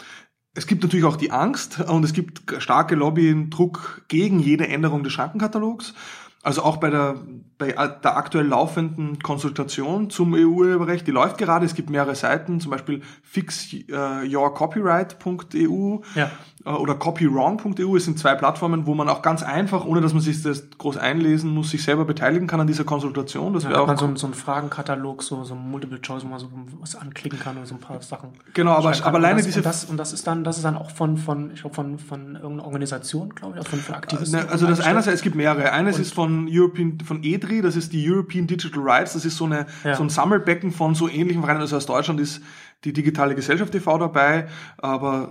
Es gibt natürlich auch die Angst und es gibt starke Lobbydruck gegen jede Änderung des Schrankenkatalogs. Also auch bei der, bei der aktuell laufenden Konsultation zum EU-Urheberrecht, die läuft gerade, es gibt mehrere Seiten, zum Beispiel fixyourcopyright.eu ja. Äh, oder copywrong.eu. Es sind zwei Plattformen, wo man auch ganz einfach, ohne dass man sich das groß einlesen muss, sich selber beteiligen kann an dieser Konsultation. Das ja, wäre auch so, so ein Fragenkatalog, so, so ein Multiple Choice, wo man so was anklicken kann oder so ein paar Sachen. Genau, aber, aber alleine das, diese... Und das, und das ist dann, das ist dann auch von, von, ich glaube, von, von irgendeiner Organisation, glaube ich, von, von Aktivisten. Also das einerseits, es gibt mehrere. Eines ist von von European, von EDRI, das ist die European Digital Rights, das ist so eine, ja. so ein Sammelbecken von so ähnlichen Vereinen. Also aus Deutschland ist die digitale Gesellschaft TV dabei, aber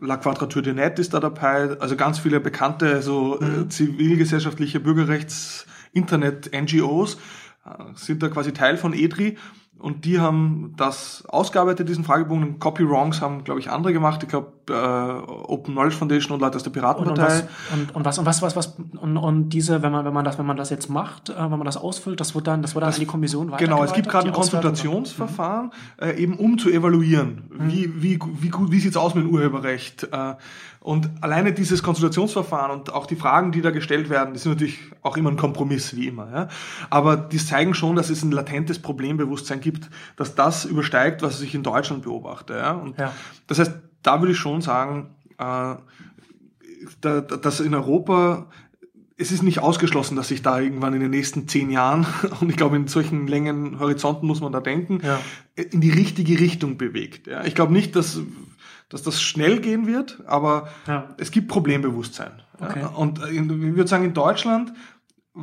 La Quadrature de Net ist da dabei, also ganz viele bekannte, so äh, mhm. zivilgesellschaftliche Bürgerrechts, Internet, NGOs äh, sind da quasi Teil von EDRI und die haben das ausgearbeitet, diesen Fragebogen. Copy Wrongs haben, glaube ich, andere gemacht. Ich glaube, äh, Open Knowledge Foundation und Leute aus der Piratenpartei. Und, und, was, und was, was, was, und, und diese, wenn man, wenn man das, wenn man das jetzt macht, äh, wenn man das ausfüllt, das wird dann, das wird dann das, an die Kommission weiter. Genau, es gibt gerade ein Konsultationsverfahren, mhm. äh, eben um zu evaluieren, mhm. wie, wie, wie gut, wie sieht's aus mit dem Urheberrecht. Äh, und alleine dieses Konsultationsverfahren und auch die Fragen, die da gestellt werden, die sind natürlich auch immer ein Kompromiss, wie immer. Ja? Aber die zeigen schon, dass es ein latentes Problembewusstsein gibt, dass das übersteigt, was ich in Deutschland beobachte. Ja? Und ja. Das heißt, da würde ich schon sagen, äh, da, dass in Europa es ist nicht ausgeschlossen, dass sich da irgendwann in den nächsten zehn Jahren, und ich glaube, in solchen Längen Horizonten muss man da denken, ja. in die richtige Richtung bewegt. Ja, ich glaube nicht, dass dass das schnell gehen wird, aber ja. es gibt Problembewusstsein. Okay. Und ich würde sagen, in Deutschland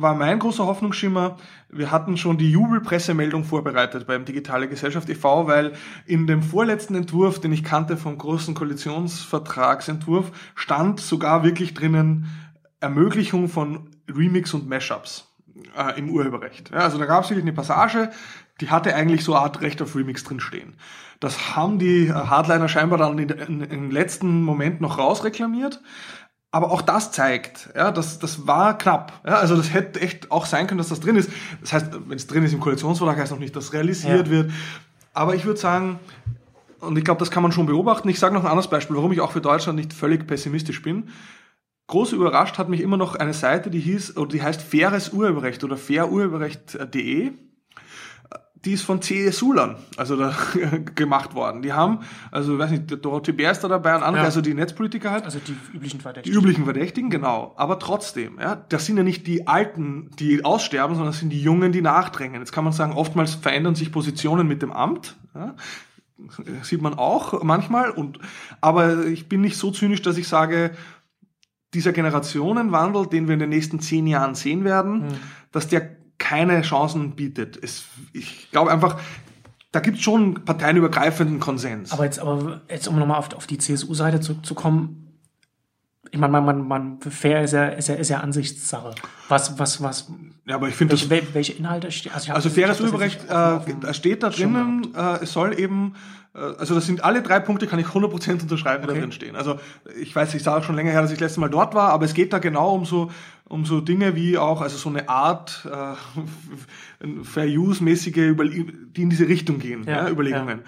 war mein großer Hoffnungsschimmer, wir hatten schon die Jubelpressemeldung vorbereitet beim Digitale Gesellschaft e.V., weil in dem vorletzten Entwurf, den ich kannte vom großen Koalitionsvertragsentwurf, stand sogar wirklich drinnen Ermöglichung von Remix und Mashups äh, im Urheberrecht. Ja, also da gab es wirklich eine Passage, die hatte eigentlich so eine Art Recht auf Remix drinstehen. Das haben die äh, Hardliner scheinbar dann im letzten Moment noch rausreklamiert. Aber auch das zeigt, ja, das, das war knapp. Ja, also das hätte echt auch sein können, dass das drin ist. Das heißt, wenn es drin ist im Koalitionsvertrag, heißt noch nicht, dass realisiert ja. wird. Aber ich würde sagen, und ich glaube, das kann man schon beobachten. Ich sage noch ein anderes Beispiel, warum ich auch für Deutschland nicht völlig pessimistisch bin. Groß überrascht hat mich immer noch eine Seite, die hieß, oder die heißt Faires Urheberrecht oder fairurheberrecht.de die ist von CSU-Lern, also da gemacht worden. Die haben, also weiß nicht, Dorothee Bär ist da dabei und andere, ja. also die Netzpolitiker halt. Also die üblichen Verdächtigen. Die üblichen Verdächtigen, genau. Aber trotzdem, ja, das sind ja nicht die Alten, die aussterben, sondern das sind die Jungen, die nachdrängen. Jetzt kann man sagen, oftmals verändern sich Positionen mit dem Amt. Ja. Sieht man auch manchmal. Und, aber ich bin nicht so zynisch, dass ich sage, dieser Generationenwandel, den wir in den nächsten zehn Jahren sehen werden, hm. dass der keine Chancen bietet. Es, ich glaube einfach, da gibt es schon parteienübergreifenden Konsens. Aber jetzt, aber jetzt um nochmal auf, auf die CSU-Seite zurückzukommen, ich meine, man, man, man, fair ist ja, ist ja, ist ja Ansichtssache. Was, was, was. Ja, aber ich finde welche, welche Inhalte stehen? Also, also faires Urheberrecht äh, steht da drinnen, äh, es soll eben äh, also das sind alle drei Punkte, kann ich 100% unterschreiben, die okay. da drin stehen. Also ich weiß, ich sage auch schon länger her, dass ich das letzte Mal dort war, aber es geht da genau um so, um so Dinge wie auch, also so eine Art äh, Fair-Use-mäßige, die in diese Richtung gehen, ja, ja Überlegungen.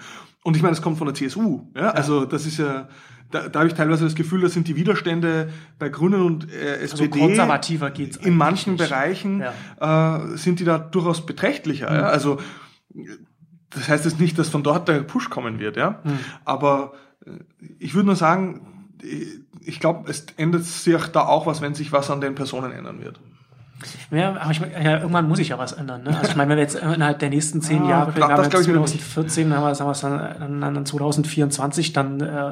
Und ich meine, es kommt von der CSU, ja, also das ist ja, da, da habe ich teilweise das Gefühl, das sind die Widerstände bei Grünen und äh, SPD. Also konservativer geht's In manchen nicht. Bereichen ja. äh, sind die da durchaus beträchtlicher. Mhm. Ja? Also das heißt jetzt nicht, dass von dort der Push kommen wird, ja. Mhm. Aber äh, ich würde nur sagen, ich glaube, es ändert sich da auch was, wenn sich was an den Personen ändern wird. Ja, aber ich meine, ja, irgendwann muss sich ja was ändern. Ne? Also ich meine, wenn wir jetzt innerhalb der nächsten zehn ja, Jahre, wir haben jetzt 2014, dann haben wir, es dann, dann 2024, dann äh,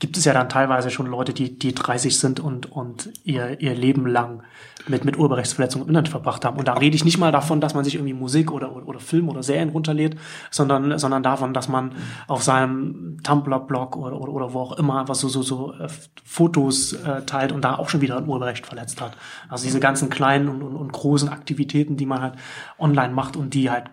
gibt es ja dann teilweise schon Leute, die, die 30 sind und, und ihr, ihr Leben lang mit, mit Urheberrechtsverletzungen im Internet verbracht haben. Und da rede ich nicht mal davon, dass man sich irgendwie Musik oder, oder, Film oder Serien runterlädt, sondern, sondern davon, dass man auf seinem Tumblr-Blog oder, oder, oder wo auch immer einfach so, so, so äh, Fotos äh, teilt und da auch schon wieder ein Urheberrecht verletzt hat. Also diese ganzen kleinen und, und, und großen Aktivitäten, die man halt online macht und die halt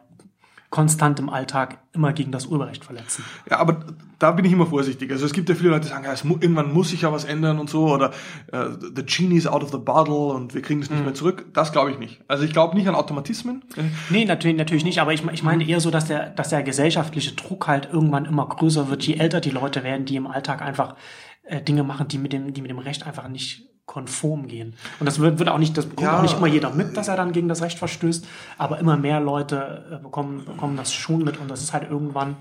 konstant im Alltag immer gegen das Urheberrecht verletzen. Ja, aber da bin ich immer vorsichtig. Also es gibt ja viele Leute, die sagen, ja, mu irgendwann muss sich ja was ändern und so oder uh, the genie is out of the bottle und wir kriegen das nicht mhm. mehr zurück. Das glaube ich nicht. Also ich glaube nicht an Automatismen. Nee, natürlich, natürlich nicht. Aber ich, ich meine eher so, dass der, dass der gesellschaftliche Druck halt irgendwann immer größer wird, je älter die Leute werden, die im Alltag einfach äh, Dinge machen, die mit dem, die mit dem Recht einfach nicht konform gehen. Und das wird, wird auch nicht, das bekommt ja. auch nicht immer jeder mit, dass er dann gegen das Recht verstößt, aber immer mehr Leute äh, bekommen, bekommen das schon mit und das ist halt irgendwann.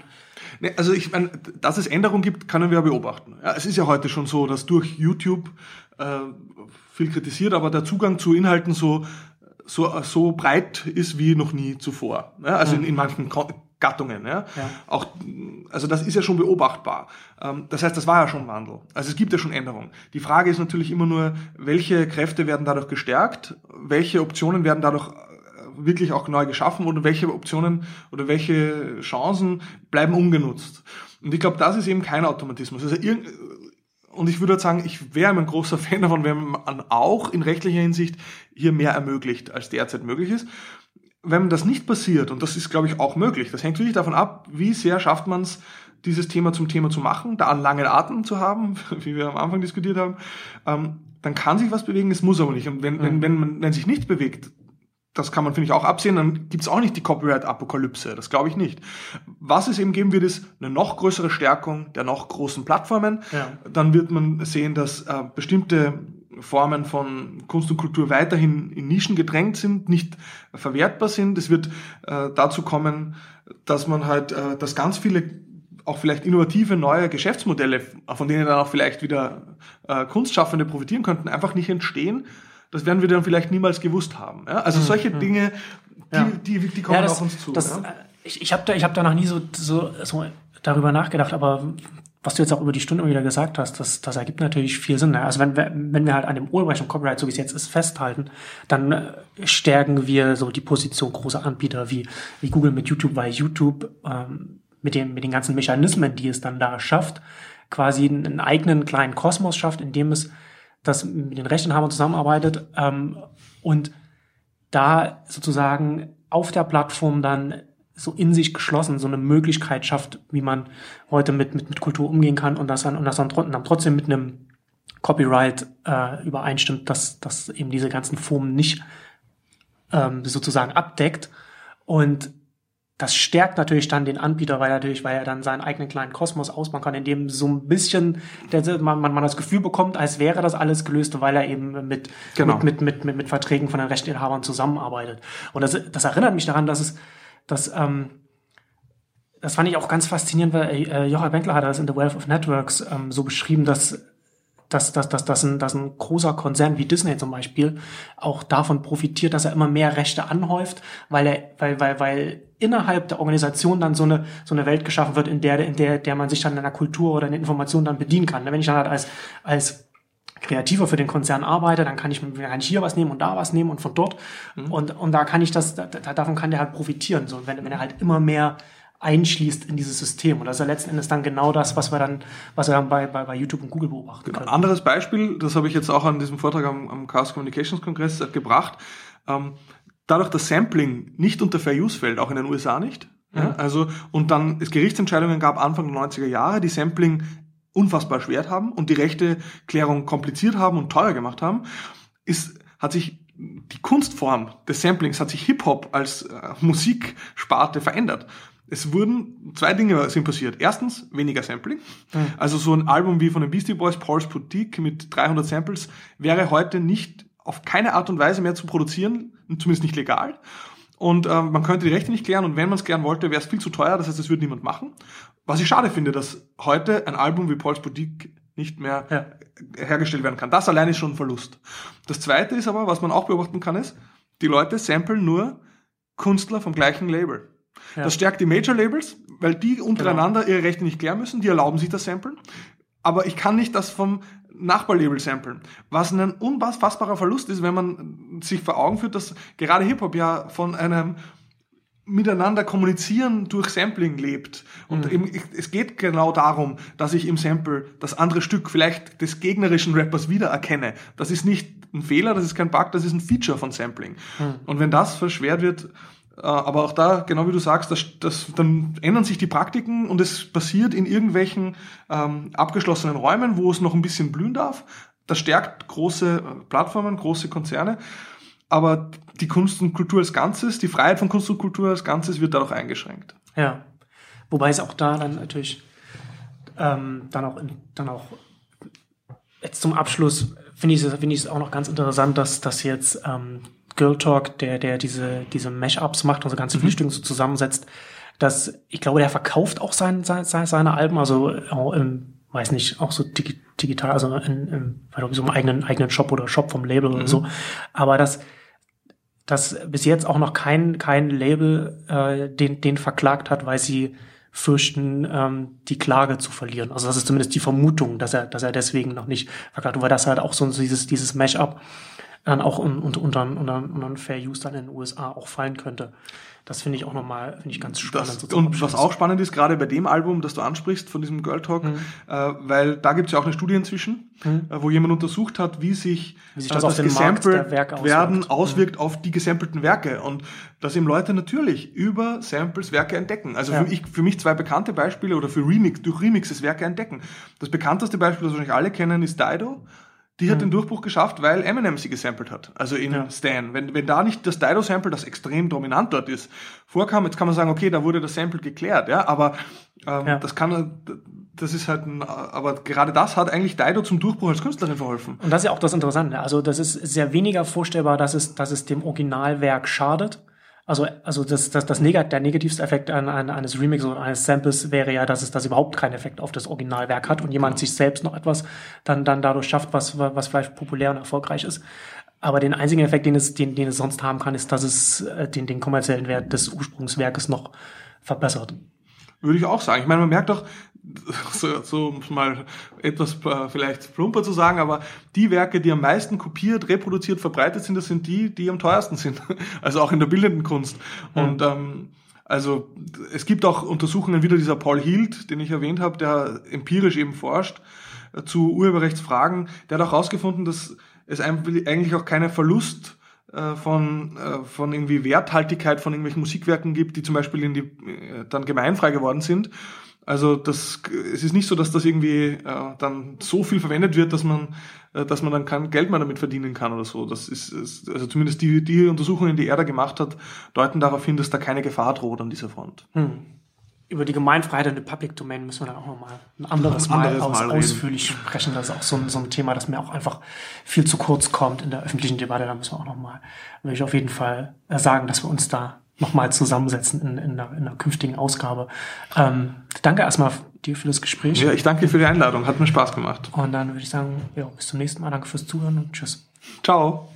Nee, also ich meine, dass es Änderungen gibt, können wir beobachten. Ja, es ist ja heute schon so, dass durch YouTube äh, viel kritisiert, aber der Zugang zu Inhalten so so, so breit ist wie noch nie zuvor. Ja, also in, in manchen Gattungen. Ja? ja? Auch, also das ist ja schon beobachtbar. Ähm, das heißt, das war ja schon Wandel. Also es gibt ja schon Änderungen. Die Frage ist natürlich immer nur, welche Kräfte werden dadurch gestärkt, welche Optionen werden dadurch äh, wirklich auch neu geschaffen oder welche Optionen oder welche Chancen bleiben ungenutzt. Und ich glaube, das ist eben kein Automatismus. Also und ich würde sagen, ich wäre ein großer Fan davon, wenn man auch in rechtlicher Hinsicht hier mehr ermöglicht, als derzeit möglich ist wenn das nicht passiert, und das ist, glaube ich, auch möglich, das hängt wirklich davon ab, wie sehr schafft man es, dieses Thema zum Thema zu machen, da einen langen Atem zu haben, wie wir am Anfang diskutiert haben, ähm, dann kann sich was bewegen, es muss aber nicht. Und wenn, mhm. wenn, wenn, man, wenn sich nichts bewegt, das kann man, finde ich, auch absehen, dann gibt's auch nicht die Copyright-Apokalypse. Das glaube ich nicht. Was es eben geben wird, ist eine noch größere Stärkung der noch großen Plattformen. Ja. Dann wird man sehen, dass äh, bestimmte Formen von Kunst und Kultur weiterhin in Nischen gedrängt sind, nicht verwertbar sind. Es wird äh, dazu kommen, dass man halt, äh, dass ganz viele auch vielleicht innovative neue Geschäftsmodelle, von denen dann auch vielleicht wieder äh, Kunstschaffende profitieren könnten, einfach nicht entstehen. Das werden wir dann vielleicht niemals gewusst haben. Ja? Also mhm. solche mhm. Dinge, die, ja. die, die, die kommen ja, das, auf uns zu. Das, ja? Ich, ich habe da, ich hab da noch nie so, so, so darüber nachgedacht, aber was du jetzt auch über die Stunde wieder gesagt hast, das, das ergibt natürlich viel Sinn. Ne? Also wenn wir, wenn wir halt an dem Urheberrecht und Copyright, so wie es jetzt ist, festhalten, dann äh, stärken wir so die Position großer Anbieter wie, wie Google mit YouTube, weil YouTube ähm, mit, dem, mit den ganzen Mechanismen, die es dann da schafft, quasi einen eigenen kleinen Kosmos schafft, in dem es das mit den Rechteinhabern zusammenarbeitet ähm, und da sozusagen auf der Plattform dann so in sich geschlossen so eine Möglichkeit schafft, wie man heute mit, mit, mit Kultur umgehen kann und das dann, und das dann, dann trotzdem mit einem Copyright äh, übereinstimmt, dass, dass eben diese ganzen Formen nicht ähm, sozusagen abdeckt. Und das stärkt natürlich dann den Anbieter, weil natürlich, weil er dann seinen eigenen kleinen Kosmos ausbauen kann, in dem so ein bisschen der, man, man, man das Gefühl bekommt, als wäre das alles gelöst, weil er eben mit, genau. mit, mit, mit, mit Verträgen von den Rechteinhabern zusammenarbeitet. Und das, das erinnert mich daran, dass es, dass, ähm, das fand ich auch ganz faszinierend, weil äh, Joachim Benkler hat das in The Wealth of Networks ähm, so beschrieben, dass dass, dass, dass, dass, ein, dass ein großer Konzern wie Disney zum Beispiel auch davon profitiert, dass er immer mehr Rechte anhäuft, weil er, weil, weil, weil innerhalb der Organisation dann so eine, so eine Welt geschaffen wird, in der, in der, der man sich dann in der Kultur oder in der Information dann bedienen kann. Wenn ich dann halt als, als Kreativer für den Konzern arbeite, dann kann ich, kann ich hier was nehmen und da was nehmen und von dort. Mhm. Und, und da kann ich das, da, davon kann der halt profitieren. So, wenn, wenn er halt immer mehr einschließt in dieses System. Und das ist ja letzten Endes dann genau das, was wir dann, was wir dann bei, bei, bei YouTube und Google beobachten genau. können. Ein anderes Beispiel, das habe ich jetzt auch an diesem Vortrag am, am Chaos Communications Kongress gebracht. Ähm, dadurch, dass Sampling nicht unter Fair Use fällt, auch in den USA nicht. Ja. Ja, also, und dann es Gerichtsentscheidungen gab Anfang der 90er Jahre, die Sampling unfassbar schwert haben und die rechte Klärung kompliziert haben und teuer gemacht haben, ist, hat sich die Kunstform des Samplings, hat sich Hip-Hop als äh, Musiksparte verändert es wurden zwei Dinge sind passiert. Erstens weniger Sampling. Mhm. Also so ein Album wie von den Beastie Boys, Paul's Boutique mit 300 Samples wäre heute nicht auf keine Art und Weise mehr zu produzieren, zumindest nicht legal. Und ähm, man könnte die Rechte nicht klären und wenn man es klären wollte, wäre es viel zu teuer. Das heißt, das würde niemand machen. Was ich schade finde, dass heute ein Album wie Paul's Boutique nicht mehr ja. hergestellt werden kann. Das allein ist schon ein Verlust. Das Zweite ist aber, was man auch beobachten kann, ist, die Leute samplen nur Künstler vom gleichen Label. Ja. Das stärkt die Major Labels, weil die untereinander genau. ihre Rechte nicht klären müssen, die erlauben sich das Samplen. Aber ich kann nicht das vom Nachbarlabel samplen. Was ein unfassbarer Verlust ist, wenn man sich vor Augen führt, dass gerade Hip-Hop ja von einem miteinander kommunizieren durch Sampling lebt. Und mhm. eben, es geht genau darum, dass ich im Sample das andere Stück vielleicht des gegnerischen Rappers wiedererkenne. Das ist nicht ein Fehler, das ist kein Bug, das ist ein Feature von Sampling. Mhm. Und wenn das verschwert wird, äh, aber auch da, genau wie du sagst, das, das, dann ändern sich die Praktiken und es passiert in irgendwelchen ähm, abgeschlossenen Räumen, wo es noch ein bisschen blühen darf. Das stärkt große äh, Plattformen, große Konzerne. Aber die Kunst und Kultur als Ganzes, die Freiheit von Kunst und Kultur als Ganzes wird dadurch eingeschränkt. Ja. Wobei es auch da dann natürlich ähm, dann auch in, dann auch jetzt zum Abschluss finde ich es finde ich es auch noch ganz interessant, dass dass jetzt ähm, Girl Talk, der, der diese, diese Mashups macht, also ganze mhm. Stücke so zusammensetzt, dass ich glaube, der verkauft auch sein, sein, seine Alben, also auch im, weiß nicht, auch so digital, also in, in, in so einem eigenen, eigenen Shop oder Shop vom Label mhm. oder so. Aber dass, dass bis jetzt auch noch kein, kein Label äh, den, den verklagt hat, weil sie fürchten, ähm, die Klage zu verlieren. Also das ist zumindest die Vermutung, dass er, dass er deswegen noch nicht verklagt hat, weil das halt auch so dieses, dieses Mashup dann auch un, un, unter, unter, unter Fair Use dann in den USA auch fallen könnte. Das finde ich auch nochmal, finde ich ganz spannend. Das, und was auch spannend ist, gerade bei dem Album, das du ansprichst, von diesem Girl Talk, mhm. äh, weil da gibt es ja auch eine Studie inzwischen, mhm. äh, wo jemand untersucht hat, wie sich, wie sich das, äh, das gesampelt werden auswirkt mhm. auf die gesampelten Werke und dass eben Leute natürlich über Samples Werke entdecken. Also ja. für, ich, für mich zwei bekannte Beispiele oder für Remix, durch Remixes Werke entdecken. Das bekannteste Beispiel, das wahrscheinlich alle kennen, ist Dido die hat mhm. den Durchbruch geschafft, weil Eminem sie gesampelt hat. Also in ja. Stan. Wenn, wenn da nicht das Dido-Sample, das extrem dominant dort ist, vorkam, jetzt kann man sagen, okay, da wurde das Sample geklärt, ja, aber ähm, ja. das kann, das ist halt ein, aber gerade das hat eigentlich Dido zum Durchbruch als Künstlerin verholfen. Und das ist ja auch das Interessante. Also das ist sehr weniger vorstellbar, dass es, dass es dem Originalwerk schadet, also, also das, das, das Negat der negativste Effekt an, an, eines Remixes oder eines Samples wäre ja, dass es das überhaupt keinen Effekt auf das Originalwerk hat und jemand sich selbst noch etwas dann, dann dadurch schafft, was, was vielleicht populär und erfolgreich ist. Aber den einzigen Effekt, den es, den, den es sonst haben kann, ist, dass es äh, den, den kommerziellen Wert des Ursprungswerkes noch verbessert. Würde ich auch sagen. Ich meine, man merkt doch, so, so mal etwas äh, vielleicht plumper zu sagen, aber die Werke, die am meisten kopiert, reproduziert, verbreitet sind, das sind die, die am teuersten sind. Also auch in der bildenden Kunst. Mhm. Und ähm, also es gibt auch Untersuchungen, wieder dieser Paul Hield, den ich erwähnt habe, der empirisch eben forscht äh, zu Urheberrechtsfragen, der hat auch herausgefunden, dass es eigentlich auch keine Verlust äh, von, äh, von irgendwie Werthaltigkeit von irgendwelchen Musikwerken gibt, die zum Beispiel in die, äh, dann gemeinfrei geworden sind. Also das, es ist nicht so, dass das irgendwie äh, dann so viel verwendet wird, dass man, äh, dass man dann kein Geld mehr damit verdienen kann oder so. Das ist, also zumindest die, die Untersuchungen, die er da gemacht hat, deuten darauf hin, dass da keine Gefahr droht an dieser Front. Hm über die Gemeinfreiheit und die Public Domain müssen wir dann auch nochmal ein anderes, ein anderes Mal, aus, mal ausführlich sprechen. Das ist auch so ein, so ein Thema, das mir auch einfach viel zu kurz kommt in der öffentlichen Debatte. Da müssen wir auch nochmal, würde ich auf jeden Fall sagen, dass wir uns da nochmal zusammensetzen in, in, einer, in einer künftigen Ausgabe. Ähm, danke erstmal dir für das Gespräch. Ja, ich danke dir für die Einladung. Hat mir Spaß gemacht. Und dann würde ich sagen, ja, bis zum nächsten Mal. Danke fürs Zuhören und tschüss. Ciao.